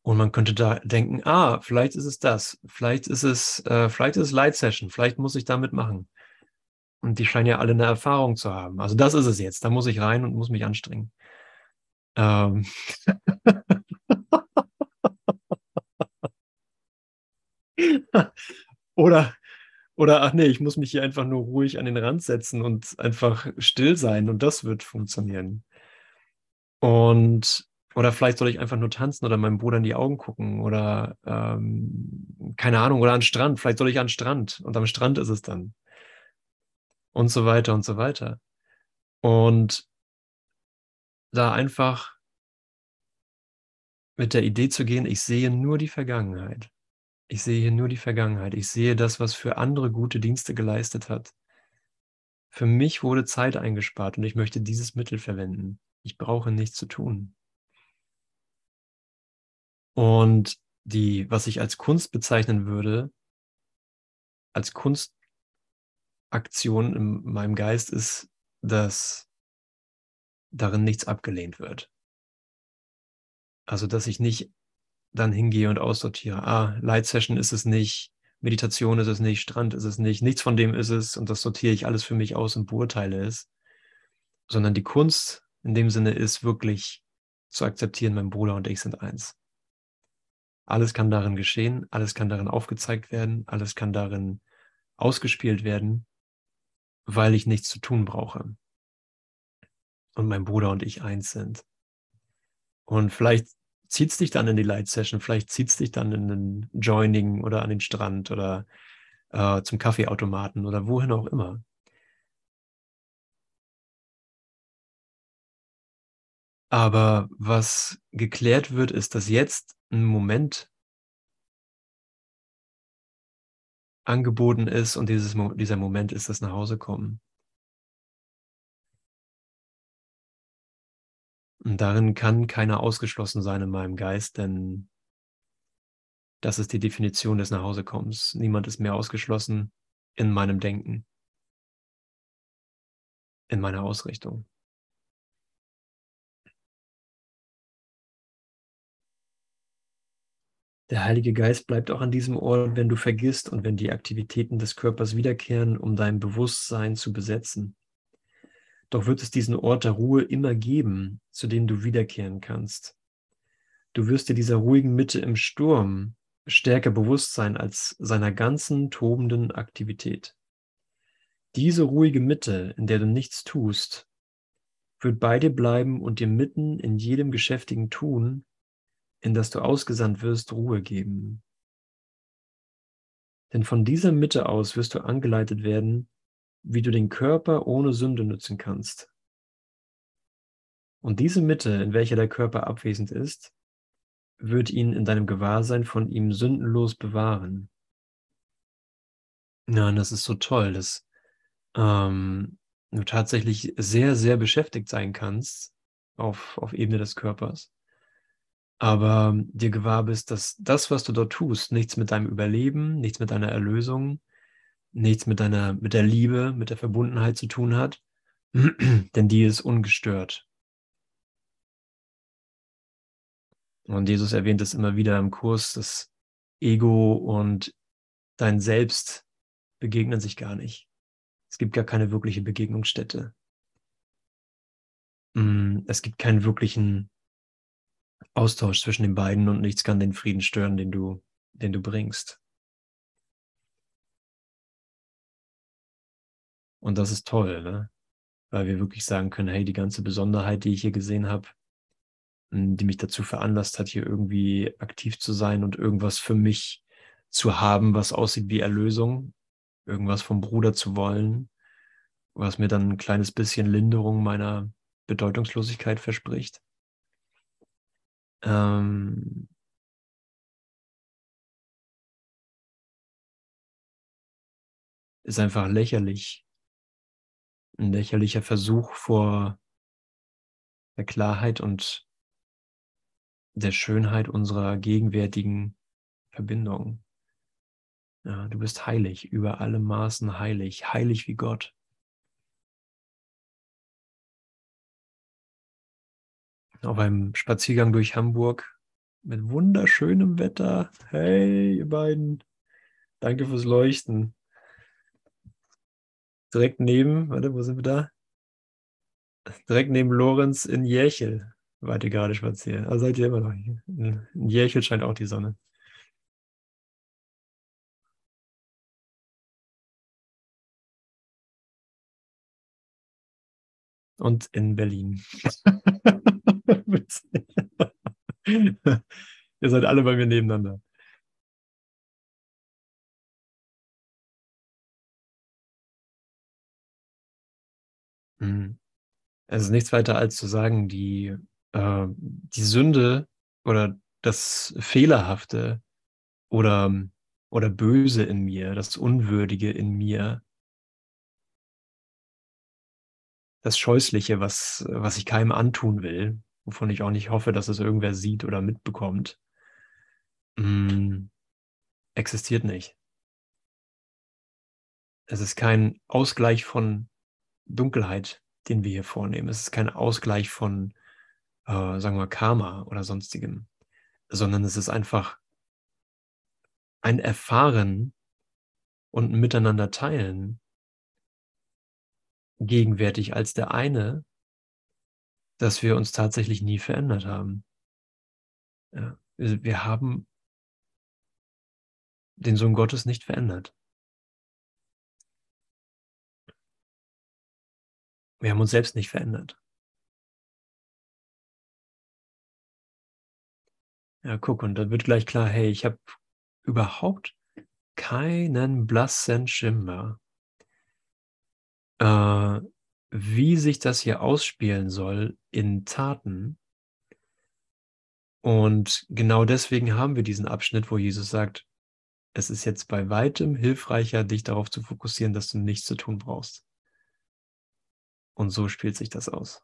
Und man könnte da denken, ah, vielleicht ist es das, vielleicht ist es, äh, vielleicht ist es Light Session, vielleicht muss ich damit machen. Und die scheinen ja alle eine Erfahrung zu haben. Also das ist es jetzt. Da muss ich rein und muss mich anstrengen. Ähm (laughs) oder, oder, ach nee, ich muss mich hier einfach nur ruhig an den Rand setzen und einfach still sein und das wird funktionieren. Und, oder vielleicht soll ich einfach nur tanzen oder meinem Bruder in die Augen gucken oder, ähm, keine Ahnung, oder an den Strand. Vielleicht soll ich an den Strand und am Strand ist es dann. Und so weiter und so weiter. Und da einfach mit der Idee zu gehen, ich sehe nur die Vergangenheit. Ich sehe hier nur die Vergangenheit. Ich sehe das, was für andere gute Dienste geleistet hat. Für mich wurde Zeit eingespart und ich möchte dieses Mittel verwenden. Ich brauche nichts zu tun. Und die, was ich als Kunst bezeichnen würde, als Kunstaktion in meinem Geist ist, dass darin nichts abgelehnt wird. Also, dass ich nicht dann hingehe und aussortiere. Ah, Light Session ist es nicht, Meditation ist es nicht, Strand ist es nicht, nichts von dem ist es und das sortiere ich alles für mich aus und beurteile es. Sondern die Kunst in dem Sinne ist wirklich zu akzeptieren, mein Bruder und ich sind eins. Alles kann darin geschehen, alles kann darin aufgezeigt werden, alles kann darin ausgespielt werden, weil ich nichts zu tun brauche. Und mein Bruder und ich eins sind. Und vielleicht zieht es dich dann in die Light Session, vielleicht zieht es dich dann in den Joining oder an den Strand oder äh, zum Kaffeeautomaten oder wohin auch immer. Aber was geklärt wird, ist, dass jetzt ein Moment angeboten ist und dieses, dieser Moment ist das Nachhausekommen. Und darin kann keiner ausgeschlossen sein in meinem Geist, denn das ist die Definition des Nachhausekommens. Niemand ist mehr ausgeschlossen in meinem Denken, in meiner Ausrichtung. Der Heilige Geist bleibt auch an diesem Ort, wenn du vergisst und wenn die Aktivitäten des Körpers wiederkehren, um dein Bewusstsein zu besetzen. Doch wird es diesen Ort der Ruhe immer geben, zu dem du wiederkehren kannst. Du wirst dir dieser ruhigen Mitte im Sturm stärker bewusst sein als seiner ganzen tobenden Aktivität. Diese ruhige Mitte, in der du nichts tust, wird bei dir bleiben und dir mitten in jedem geschäftigen Tun, in das du ausgesandt wirst, Ruhe geben. Denn von dieser Mitte aus wirst du angeleitet werden, wie du den Körper ohne Sünde nützen kannst. Und diese Mitte, in welcher der Körper abwesend ist, wird ihn in deinem Gewahrsein von ihm sündenlos bewahren. Und das ist so toll, dass ähm, du tatsächlich sehr, sehr beschäftigt sein kannst auf, auf Ebene des Körpers, aber dir gewahr bist, dass das, was du dort tust, nichts mit deinem Überleben, nichts mit deiner Erlösung, nichts mit deiner, mit der Liebe, mit der Verbundenheit zu tun hat, (clears throat) denn die ist ungestört. Und Jesus erwähnt es immer wieder im Kurs, das Ego und dein Selbst begegnen sich gar nicht. Es gibt gar keine wirkliche Begegnungsstätte. Mm, es gibt keinen wirklichen Austausch zwischen den beiden und nichts kann den Frieden stören, den du, den du bringst. Und das ist toll, ne? weil wir wirklich sagen können, hey, die ganze Besonderheit, die ich hier gesehen habe, hm, die mich dazu veranlasst hat, hier irgendwie aktiv zu sein und irgendwas für mich zu haben, was aussieht wie Erlösung, irgendwas vom Bruder zu wollen, was mir dann ein kleines bisschen Linderung meiner Bedeutungslosigkeit verspricht. Ähm, ist einfach lächerlich, ein lächerlicher Versuch vor der Klarheit und der Schönheit unserer gegenwärtigen Verbindung. Ja, du bist heilig, über alle Maßen heilig, heilig wie Gott. Auf einem Spaziergang durch Hamburg mit wunderschönem Wetter. Hey, ihr beiden, danke fürs Leuchten direkt neben, warte, wo sind wir da? Direkt neben Lorenz in Jächel wart ihr gerade spazieren. Also seid ihr immer noch hier. In Jächel scheint auch die Sonne. Und in Berlin. (laughs) (laughs) ihr seid alle bei mir nebeneinander. Es ist nichts weiter als zu sagen, die, äh, die Sünde oder das Fehlerhafte oder, oder Böse in mir, das Unwürdige in mir, das Scheußliche, was, was ich keinem antun will, wovon ich auch nicht hoffe, dass es irgendwer sieht oder mitbekommt, mh, mm, existiert nicht. Es ist kein Ausgleich von Dunkelheit, den wir hier vornehmen. Es ist kein Ausgleich von, äh, sagen wir, Karma oder sonstigem, sondern es ist einfach ein Erfahren und ein Miteinander teilen, gegenwärtig als der eine, dass wir uns tatsächlich nie verändert haben. Ja, wir haben den Sohn Gottes nicht verändert. Wir haben uns selbst nicht verändert. Ja, guck, und dann wird gleich klar, hey, ich habe überhaupt keinen blassen Schimmer, äh, wie sich das hier ausspielen soll in Taten. Und genau deswegen haben wir diesen Abschnitt, wo Jesus sagt, es ist jetzt bei weitem hilfreicher, dich darauf zu fokussieren, dass du nichts zu tun brauchst. Und so spielt sich das aus.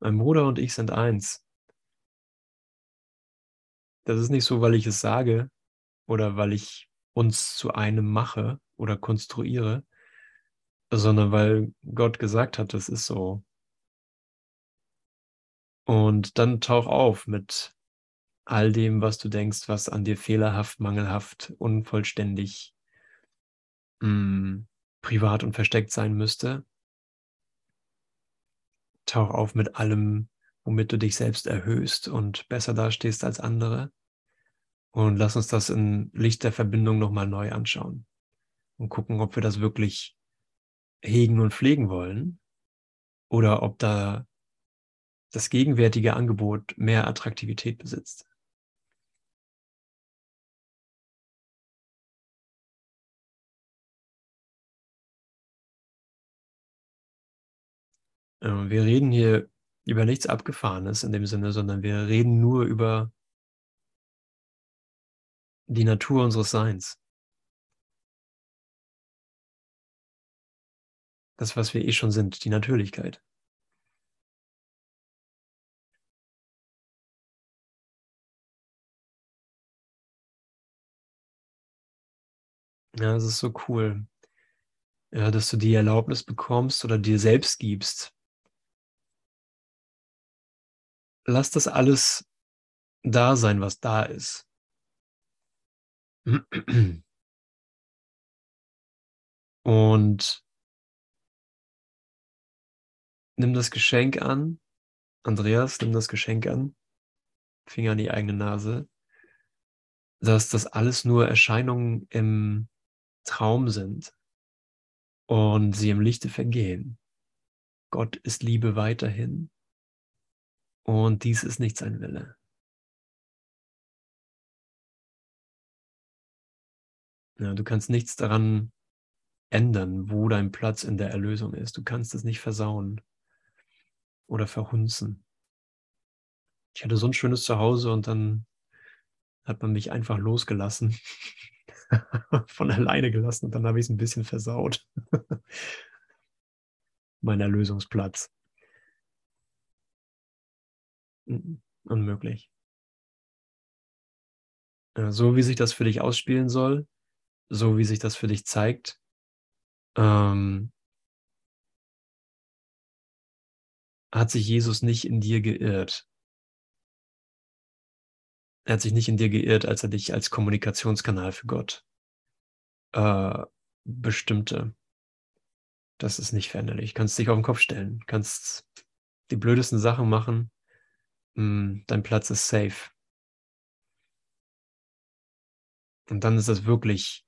Mein Bruder und ich sind eins. Das ist nicht so, weil ich es sage oder weil ich uns zu einem mache oder konstruiere, sondern weil Gott gesagt hat, das ist so. Und dann tauch auf mit all dem, was du denkst, was an dir fehlerhaft, mangelhaft, unvollständig, mh, hm, privat und versteckt sein müsste. Tauch auf mit allem, womit du dich selbst erhöhst und besser dastehst als andere. Und lass uns das in Licht der Verbindung nochmal neu anschauen und gucken, ob wir das wirklich hegen und pflegen wollen oder ob da das gegenwärtige Angebot mehr Attraktivität besitzt. Wir reden hier über nichts Abgefahrenes in dem Sinne, sondern wir reden nur über die Natur unseres Seins. Das, was wir eh schon sind, die Natürlichkeit. Ja, das ist so cool, ja, dass du die Erlaubnis bekommst oder dir selbst gibst. Lass das alles da sein, was da ist. Und nimm das Geschenk an. Andreas, nimm das Geschenk an. Finger an die eigene Nase. Dass das alles nur Erscheinungen im Traum sind und sie im Lichte vergehen. Gott ist Liebe weiterhin und dies ist nicht sein Wille. Ja, du kannst nichts daran ändern, wo dein Platz in der Erlösung ist. Du kannst es nicht versauen oder verhunzen. Ich hatte so ein schönes Zuhause und dann hat man mich einfach losgelassen, (laughs) von alleine gelassen und dann habe ich es ein bisschen versaut. (laughs) mein Erlösungsplatz. Unmöglich. So wie sich das für dich ausspielen soll, so wie sich das für dich zeigt, ähm, hat sich Jesus nicht in dir geirrt. Er hat sich nicht in dir geirrt, als er dich als Kommunikationskanal für Gott äh, bestimmte. Das ist nicht veränderlich. Du kannst dich auf den Kopf stellen, kannst die blödesten Sachen machen. Hm, dein Platz ist safe. Und dann ist das wirklich,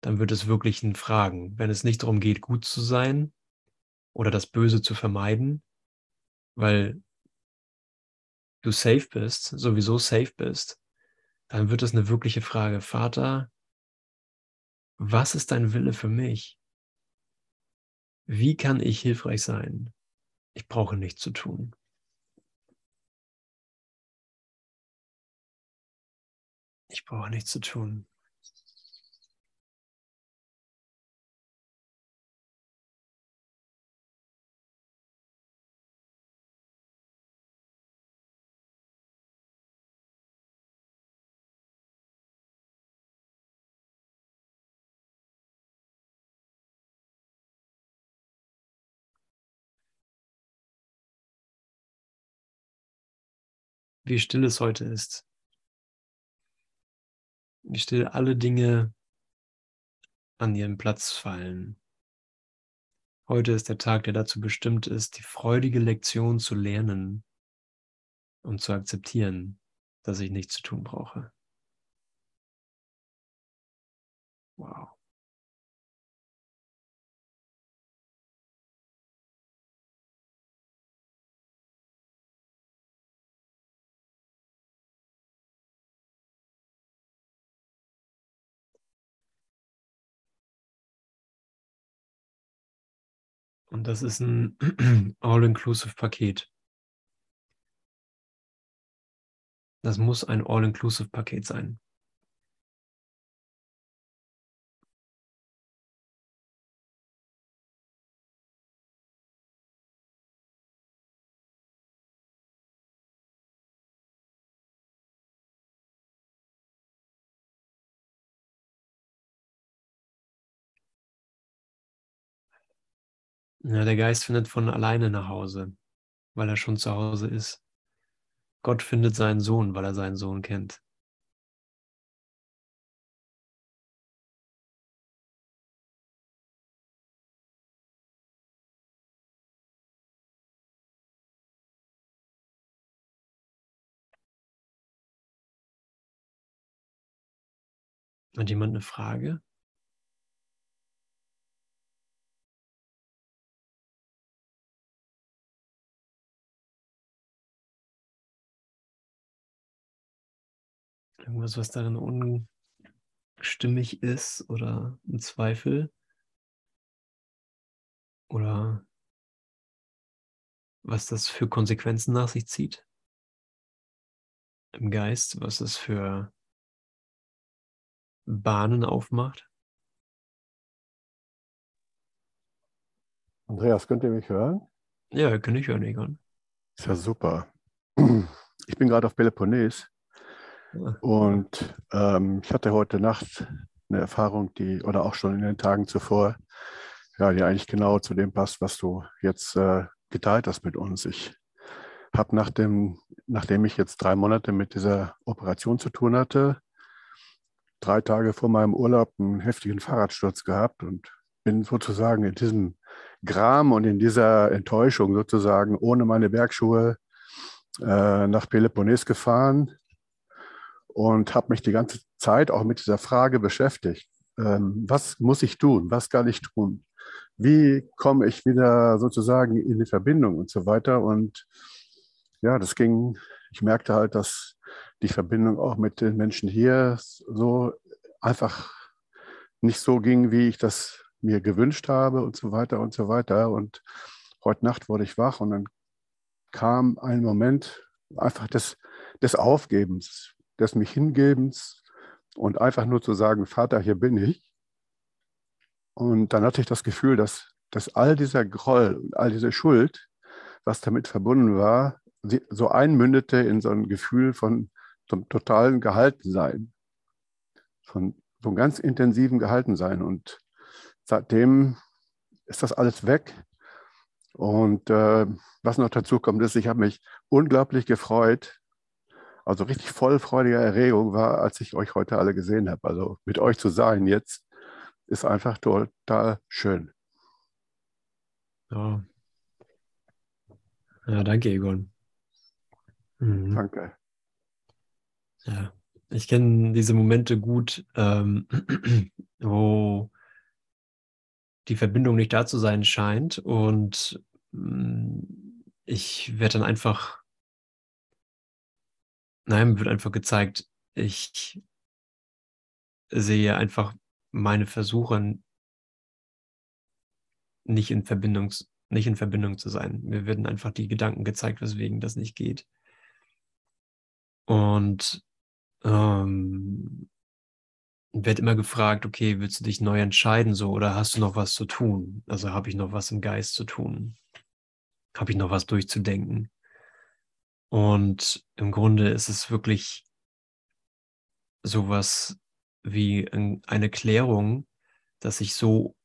dann wird es wirklich ein Fragen. Wenn es nicht darum geht, gut zu sein oder das Böse zu vermeiden, weil du safe bist, sowieso safe bist, dann wird es eine wirkliche Frage. Vater, was ist dein Wille für mich? Wie kann ich hilfreich sein? Ich brauche nichts zu tun. Ich brauche nichts zu tun. wie still es heute ist. Wie still alle Dinge an ihren Platz fallen. Heute ist der Tag, der dazu bestimmt ist, die freudige Lektion zu lernen und zu akzeptieren, dass ich nichts zu tun brauche. Wow. Und das ist ein (clears throat) All-Inclusive-Paket. Das muss ein All-Inclusive-Paket sein. Ja, der Geist findet von alleine nach Hause, weil er schon zu Hause ist. Gott findet seinen Sohn, weil er seinen Sohn kennt. Hat jemand eine Frage? Irgendwas, was darin unstimmig ist oder ein Zweifel? Oder was das für Konsequenzen nach sich zieht? Im Geist, was es für Bahnen aufmacht? Andreas, könnt ihr mich hören? Ja, kann ich hören, Egon. Ist ja super. (clears throat) Ich bin gerade auf Peloponnes und ähm, ich hatte heute Nacht eine Erfahrung, die, oder auch schon in den Tagen zuvor, ja, die eigentlich genau zu dem passt, was du jetzt äh, geteilt hast mit uns. Ich habe nach dem, nachdem ich jetzt drei Monate mit dieser Operation zu tun hatte, drei Tage vor meinem Urlaub einen heftigen Fahrradsturz gehabt und bin sozusagen in diesem Gram und in dieser Enttäuschung sozusagen ohne meine Bergschuhe äh, nach Peloponnes gefahren und habe mich die ganze Zeit auch mit dieser Frage beschäftigt. Ähm, was muss ich tun? Was kann ich tun? Wie komme ich wieder sozusagen in die Verbindung und so weiter? Und ja, das ging, ich merkte halt, dass die Verbindung auch mit den Menschen hier so einfach nicht so ging, wie ich das mir gewünscht habe und so weiter und so weiter. Und heute Nacht wurde ich wach und dann kam ein Moment einfach des, des Aufgebens des mich Hingebens und einfach nur zu sagen, Vater, hier bin ich. Und dann hatte ich das Gefühl, dass, dass all dieser Groll und all diese Schuld, was damit verbunden war, so einmündete in so ein Gefühl von totalen Gehaltensein, von einem ganz intensiven Gehaltensein. Und seitdem ist das alles weg. Und äh, was noch dazu kommt, ist, ich habe mich unglaublich gefreut, also richtig voll freudiger Erregung war, als ich euch heute alle gesehen habe. Also mit euch zu sein jetzt ist einfach total schön. Ja, ja danke, Egon. Mhm. Danke. Ja, ich kenne diese Momente gut, ähm, (clears throat) wo die Verbindung nicht da zu sein scheint und mm, ich werde dann einfach Nein, mir wird einfach gezeigt, ich sehe einfach meine Versuche nicht in Verbindung, nicht in Verbindung zu sein. Mir werden einfach die Gedanken gezeigt, weswegen das nicht geht. Und ähm, werde immer gefragt, okay, willst du dich neu entscheiden so oder hast du noch was zu tun? Also habe ich noch was im Geist zu tun? Habe ich noch was durchzudenken? Und im Grunde ist es wirklich sowas wie eine Klärung, dass ich so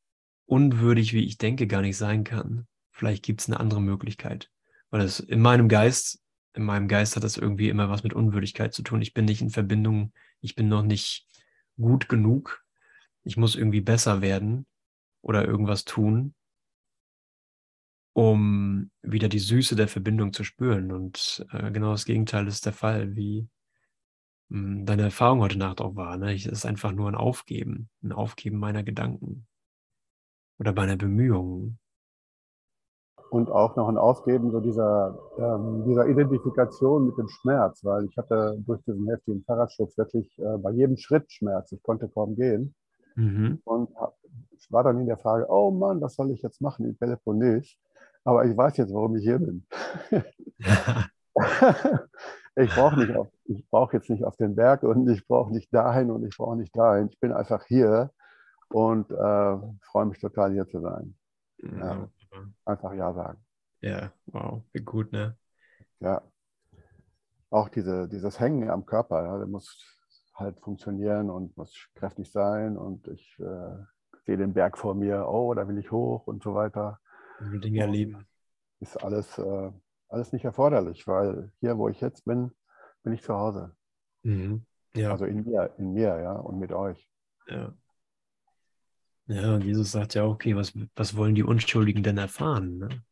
unwürdig, wie ich denke, gar nicht sein kann. Vielleicht gibt es eine andere Möglichkeit. Weil es in meinem Geist, in meinem Geist hat das irgendwie immer was mit Unwürdigkeit zu tun. Ich bin nicht in Verbindung, ich bin noch nicht gut genug. Ich muss irgendwie besser werden oder irgendwas tun, um wieder die Süße der Verbindung zu spüren. Und äh, genau das Gegenteil ist der Fall, wie mh, hm, deine Erfahrung heute Nacht auch war. Ne? Es ist einfach nur ein Aufgeben, ein Aufgeben meiner Gedanken oder meiner Bemühungen. Und auch noch ein Aufgeben so dieser, ähm, dieser Identifikation mit dem Schmerz, weil ich hatte durch diesen heftigen Fahrradschutz wirklich äh, bei jedem Schritt Schmerz. Ich konnte kaum gehen. Mhm. Und ich war dann in der Frage, oh Mann, was soll ich jetzt machen in Peloponnes? Aber ich weiß jetzt, warum ich hier bin. (laughs) (laughs) ich brauche nicht auf, ich brauche jetzt nicht auf den Berg und ich brauche nicht dahin und ich brauche nicht dahin. Ich bin einfach hier und äh, freue mich total hier zu sein. Ja. Einfach Ja sagen. Ja, wow, wie gut, ne? Ja. Auch diese, dieses Hängen am Körper, ja, der muss halt funktionieren und muss kräftig sein und ich äh, sehe den Berg vor mir, oh, da will ich hoch und so weiter. Dinge erleben. Ist alles, äh, alles nicht erforderlich, weil hier, wo ich jetzt bin, bin ich zu Hause. Mhm. Ja. Also in mir, in mir, ja, und mit euch. Ja. Ja, und Jesus sagt ja, okay, was, was wollen die Unschuldigen denn erfahren? Ne?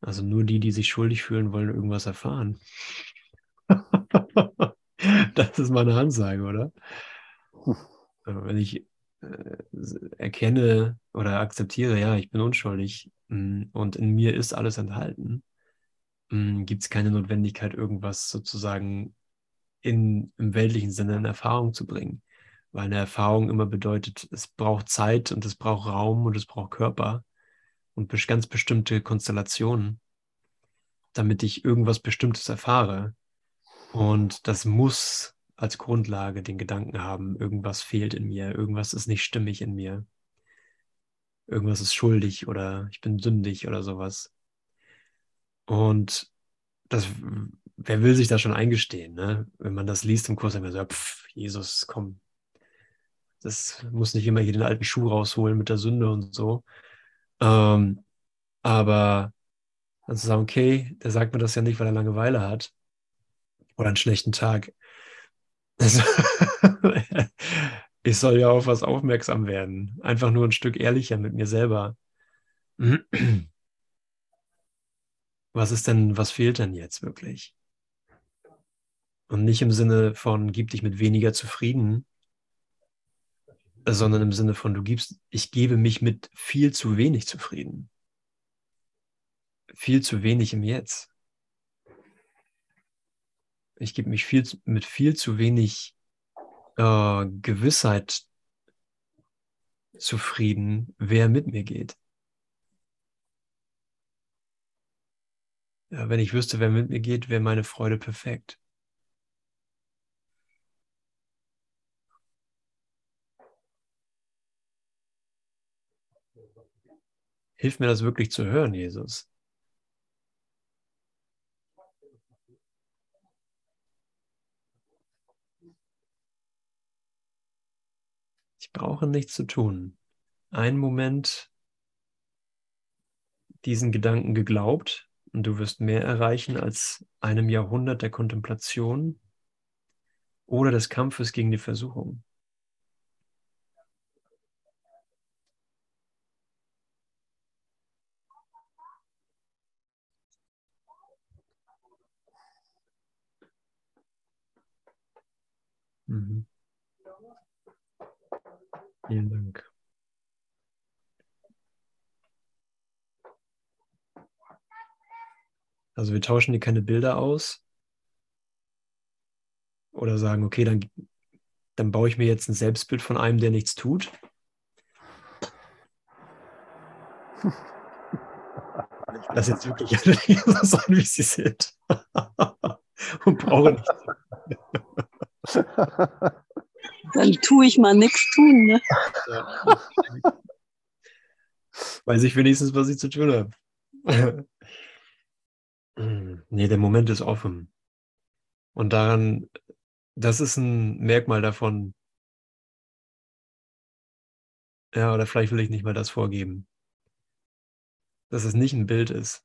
Also nur die, die sich schuldig fühlen, wollen irgendwas erfahren. (laughs) das ist meine Ansage, oder? Also (laughs) wenn ich äh, erkenne oder akzeptiere, ja, ich bin unschuldig mm, und in mir ist alles enthalten, mm, gibt es keine Notwendigkeit, irgendwas sozusagen in, im weltlichen Sinne in Erfahrung zu bringen weil eine Erfahrung immer bedeutet, es braucht Zeit und es braucht Raum und es braucht Körper und ganz bestimmte Konstellationen, damit ich irgendwas Bestimmtes erfahre. Und das muss als Grundlage den Gedanken haben, irgendwas fehlt in mir, irgendwas ist nicht stimmig in mir, irgendwas ist schuldig oder ich bin sündig oder sowas. Und das, wer will sich da schon eingestehen, ne? Wenn man das liest im Kurs, dann so, pff, Jesus, komm, das muss nicht immer hier den alten Schuh rausholen mit der Sünde und so. Ähm, aber dann zu sagen, okay, der sagt mir das ja nicht, weil er Langeweile hat oder einen schlechten Tag. (laughs) Ich soll ja auf was aufmerksam werden. Einfach nur ein Stück ehrlicher mit mir selber. (clears throat) Was ist denn, was fehlt denn jetzt wirklich? Und nicht im Sinne von, gib dich mit weniger zufrieden, sondern im Sinne von, du gibst, ich gebe mich mit viel zu wenig zufrieden. Viel zu wenig im Jetzt. Ich gebe mich viel, mit viel zu wenig äh, Gewissheit zufrieden, wer mit mir geht. Ja, wenn ich wüsste, wer mit mir geht, wäre meine Freude perfekt. Hilf mir das wirklich zu hören, Jesus. Ich brauche nichts zu tun. Ein Moment diesen Gedanken geglaubt und du wirst mehr erreichen als einem Jahrhundert der Kontemplation oder des Kampfes gegen die Versuchung. Mhm. Vielen Dank. Also wir tauschen hier keine Bilder aus oder sagen, okay, dann, dann baue ich mir jetzt ein Selbstbild von einem, der nichts tut. (laughs) lasse jetzt wirklich alle so sein, wie sie sind. (laughs) Und brauche nicht. (laughs) Dann tue ich mal nichts tun. Ne? Weiß ich wenigstens, was ich zu tun habe. (laughs) nee, der Moment ist offen. Und daran, das ist ein Merkmal davon, ja, oder vielleicht will ich nicht mal das vorgeben, dass es nicht ein Bild ist.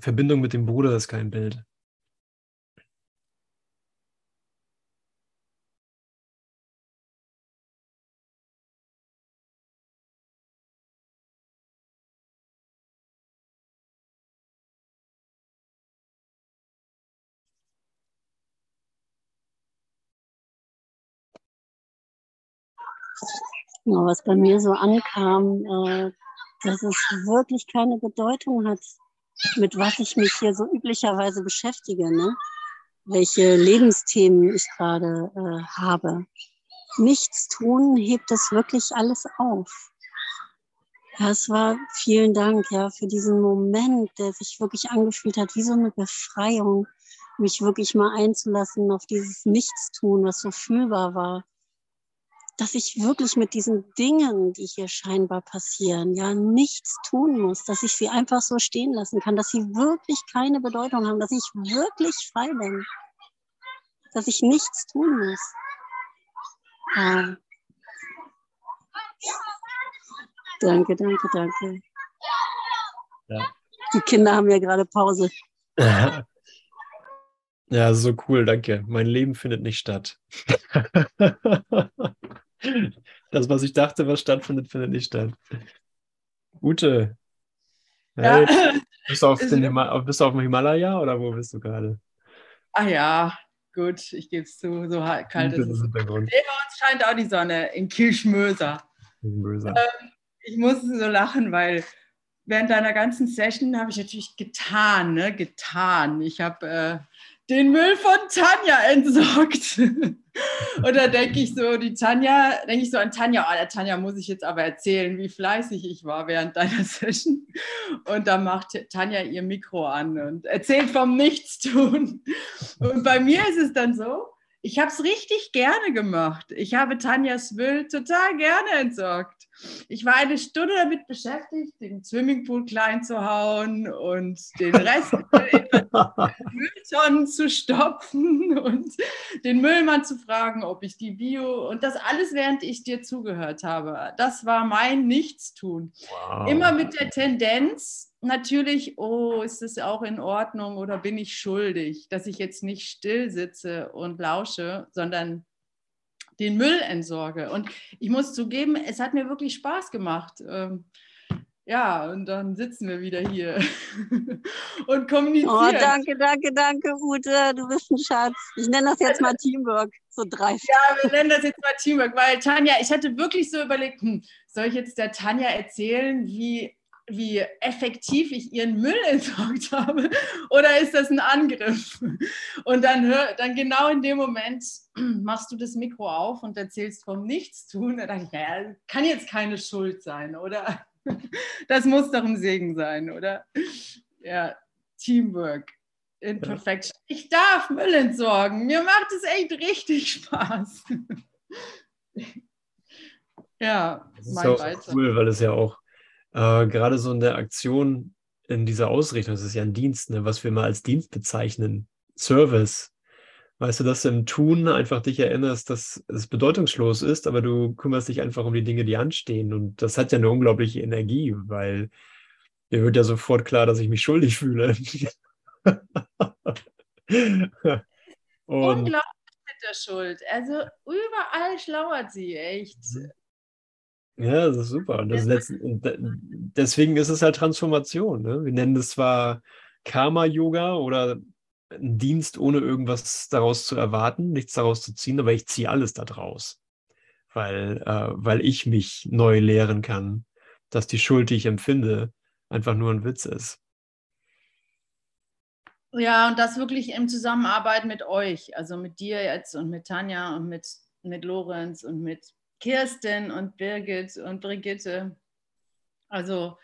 Verbindung mit dem Bruder ist kein Bild. Was bei mir so ankam, äh, dass es wirklich keine Bedeutung hat, mit was ich mich hier so üblicherweise beschäftige, ne? welche Lebensthemen ich gerade äh, habe. Nichts tun hebt es wirklich alles auf. Ja, es war vielen Dank ja für diesen Moment, der sich wirklich angefühlt hat wie so eine Befreiung, mich wirklich mal einzulassen auf dieses Nichtstun, was so fühlbar war dass ich wirklich mit diesen Dingen, die hier scheinbar passieren, ja nichts tun muss, dass ich sie einfach so stehen lassen kann, dass sie wirklich keine Bedeutung haben, dass ich wirklich frei bin, dass ich nichts tun muss. Ja. Danke, danke, danke. Ja. Die Kinder haben ja gerade Pause. (laughs) Ja, so cool, danke. Mein Leben findet nicht statt. (laughs) Das, was ich dachte, was stattfindet, findet nicht statt. Ute. Hey, ja. bist, du auf den Hima bist du auf dem Himalaya oder wo bist du gerade? Ah ja, gut, ich gebe es zu, so kalt ist es. Bei uns scheint auch die Sonne in Kirchmöser. Ähm, ich musste so lachen, weil während deiner ganzen Session habe ich natürlich getan, ne? getan. Ich habe äh, den Müll von Tanja entsorgt. (laughs) und da denke ich so, die Tanja, denke ich so an Tanja, oh, der Tanja muss ich jetzt aber erzählen, wie fleißig ich war während deiner (laughs) Session. Und da macht Tanja ihr Mikro an und erzählt vom Nichtstun. Und bei mir ist es dann so, ich habe es richtig gerne gemacht. Ich habe Tanjas Müll total gerne entsorgt. Ich war eine Stunde damit beschäftigt, den Swimmingpool klein zu hauen und den Rest (laughs) in Mülltonnen zu stopfen und den Müllmann zu fragen, ob ich die Bio und das alles, während ich dir zugehört habe. Das war mein Nichtstun. Wow. Immer mit der Tendenz, natürlich, oh, ist es auch in Ordnung oder bin ich schuldig, dass ich jetzt nicht still sitze und lausche, sondern den Müll entsorge. Und ich muss zugeben, es hat mir wirklich Spaß gemacht. Ähm, ja, und dann sitzen wir wieder hier (laughs) und kommunizieren. Oh, danke, danke, danke, Ute. Du bist ein Schatz. Ich nenne das jetzt mal Teamwork, so dreist. Ja, wir nennen das jetzt mal Teamwork, weil Tanja, ich hatte wirklich so überlegt, hm, soll ich jetzt der Tanja erzählen, wie wie effektiv ich ihren Müll (laughs) entsorgt habe oder ist das ein Angriff? Und dann, hör, dann genau in dem Moment (clears throat) machst du das Mikro auf und erzählst vom Nichtstun. Da dachte ich, naja, kann jetzt keine Schuld sein, oder? (laughs) Das muss doch ein Segen sein, oder? Ja, Teamwork. In Perfection. Ich darf Müll entsorgen. Mir macht es echt richtig Spaß. (laughs) ja, das ist mein auch Weiter. cool, weil es ja auch äh, gerade so in der Aktion, in dieser Ausrichtung, das ist ja ein Dienst, ne, was wir mal als Dienst bezeichnen, Service. Weißt du, dass du im Tun einfach dich erinnerst, dass es bedeutungslos ist, aber du kümmerst dich einfach um die Dinge, die anstehen. Und das hat ja eine unglaubliche Energie, weil mir wird ja sofort klar, dass ich mich schuldig fühle. (laughs) Und Unglaublich mit der Schuld. Also überall schlauert sie, echt. Ja, das ist super. Und das letzten, deswegen ist es halt Transformation. Ne? Wir nennen es zwar Karma-Yoga oder ein Dienst, ohne irgendwas daraus zu erwarten, nichts daraus zu ziehen, aber ich ziehe alles daraus, weil, äh, weil ich mich neu lehren kann, dass die Schuld, die ich empfinde, einfach nur ein Witz ist. Ja, und das wirklich im Zusammenarbeit mit euch, also mit dir jetzt und mit Tanja und mit, mit Lorenz und mit Kirsten und Birgit und Brigitte. Also,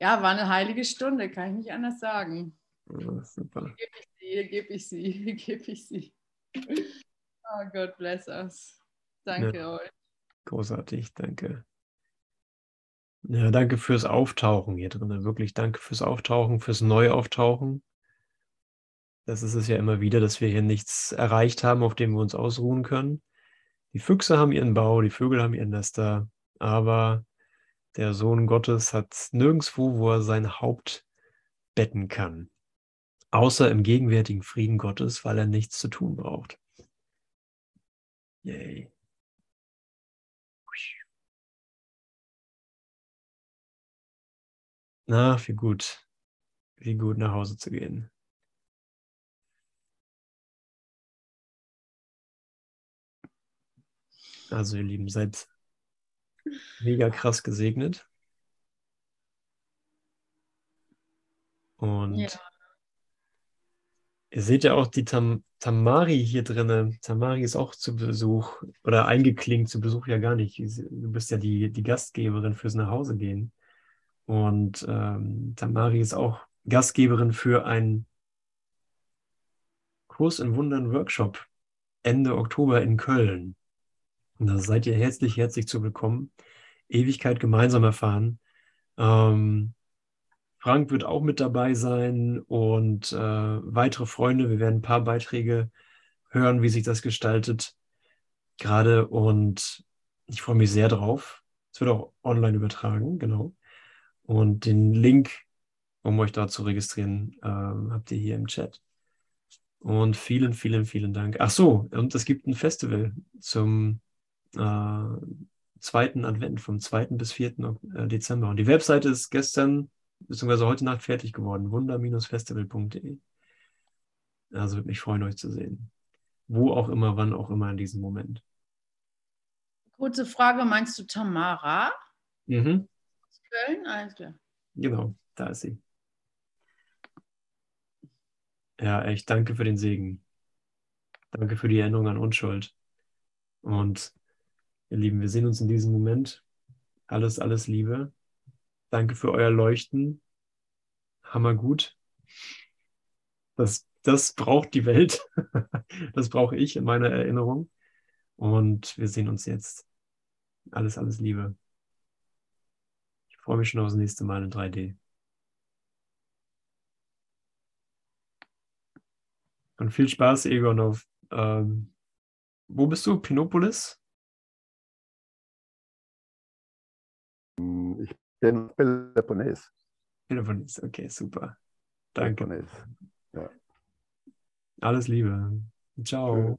ja, war eine heilige Stunde, kann ich nicht anders sagen. Ja, super. Hier gebe ich sie, hier gebe ich sie, (laughs) hier gebe ich sie. Oh Gott bless us. Danke ja. euch. Großartig, danke. Ja, danke fürs Auftauchen hier drin. Wirklich danke fürs Auftauchen, fürs Neuauftauchen. Das ist es ja immer wieder, dass wir hier nichts erreicht haben, auf dem wir uns ausruhen können. Die Füchse haben ihren Bau, die Vögel haben ihren Nester, aber der Sohn Gottes hat nirgendwo, wo er sein Haupt betten kann, außer im gegenwärtigen Frieden Gottes, weil er nichts zu tun braucht. Yay. Na, wie gut, wie gut nach Hause zu gehen. Also, ihr Lieben, seid mega krass gesegnet. Und ja. ihr seht ja auch die Tam Tamari hier drin. Tamari ist auch zu Besuch oder eingeklinkt zu Besuch ja gar nicht. Du bist ja die, die Gastgeberin fürs Nachhausegehen. Und ähm, Tamari ist auch Gastgeberin für einen Kurs in Wundern Workshop Ende Oktober in Köln. Und da seid ihr herzlich, herzlich zu willkommen. Ewigkeit gemeinsam erfahren. Ähm, Frank wird auch mit dabei sein und äh, weitere Freunde. Wir werden ein paar Beiträge hören, wie sich das gestaltet gerade. Und ich freue mich sehr drauf. Es wird auch online übertragen, genau. Und den Link, um euch da zu registrieren, äh, habt ihr hier im Chat. Und vielen, vielen, vielen Dank. Ach so, und es gibt ein Festival zum äh, zweiten Advent, vom 2. bis 4. Äh, Dezember. Und die Webseite ist gestern bzw. heute Nacht fertig geworden. wunder-festival.de. Also würde mich freuen, euch zu sehen. Wo auch immer, wann auch immer in diesem Moment. Kurze Frage, meinst du Tamara? Mhm. Aus Köln? Alles klar. Genau, da ist sie. Ja, echt, danke für den Segen. Danke für die Erinnerung an Unschuld. Und Ihr Lieben, wir sehen uns in diesem Moment. Alles, alles Liebe. Danke für euer Leuchten. Hammergut. Das, das braucht die Welt. (laughs) Das brauche ich in meiner Erinnerung. Und wir sehen uns jetzt. Alles, alles Liebe. Ich freue mich schon aufs nächste Mal in 3D. Und viel Spaß, Egon, auf. Ähm, wo bist du? Pinopolis? Bin Peloponnes. Peloponnes, okay, super. Danke. Peloponnes. Ja. Alles Liebe. Ciao.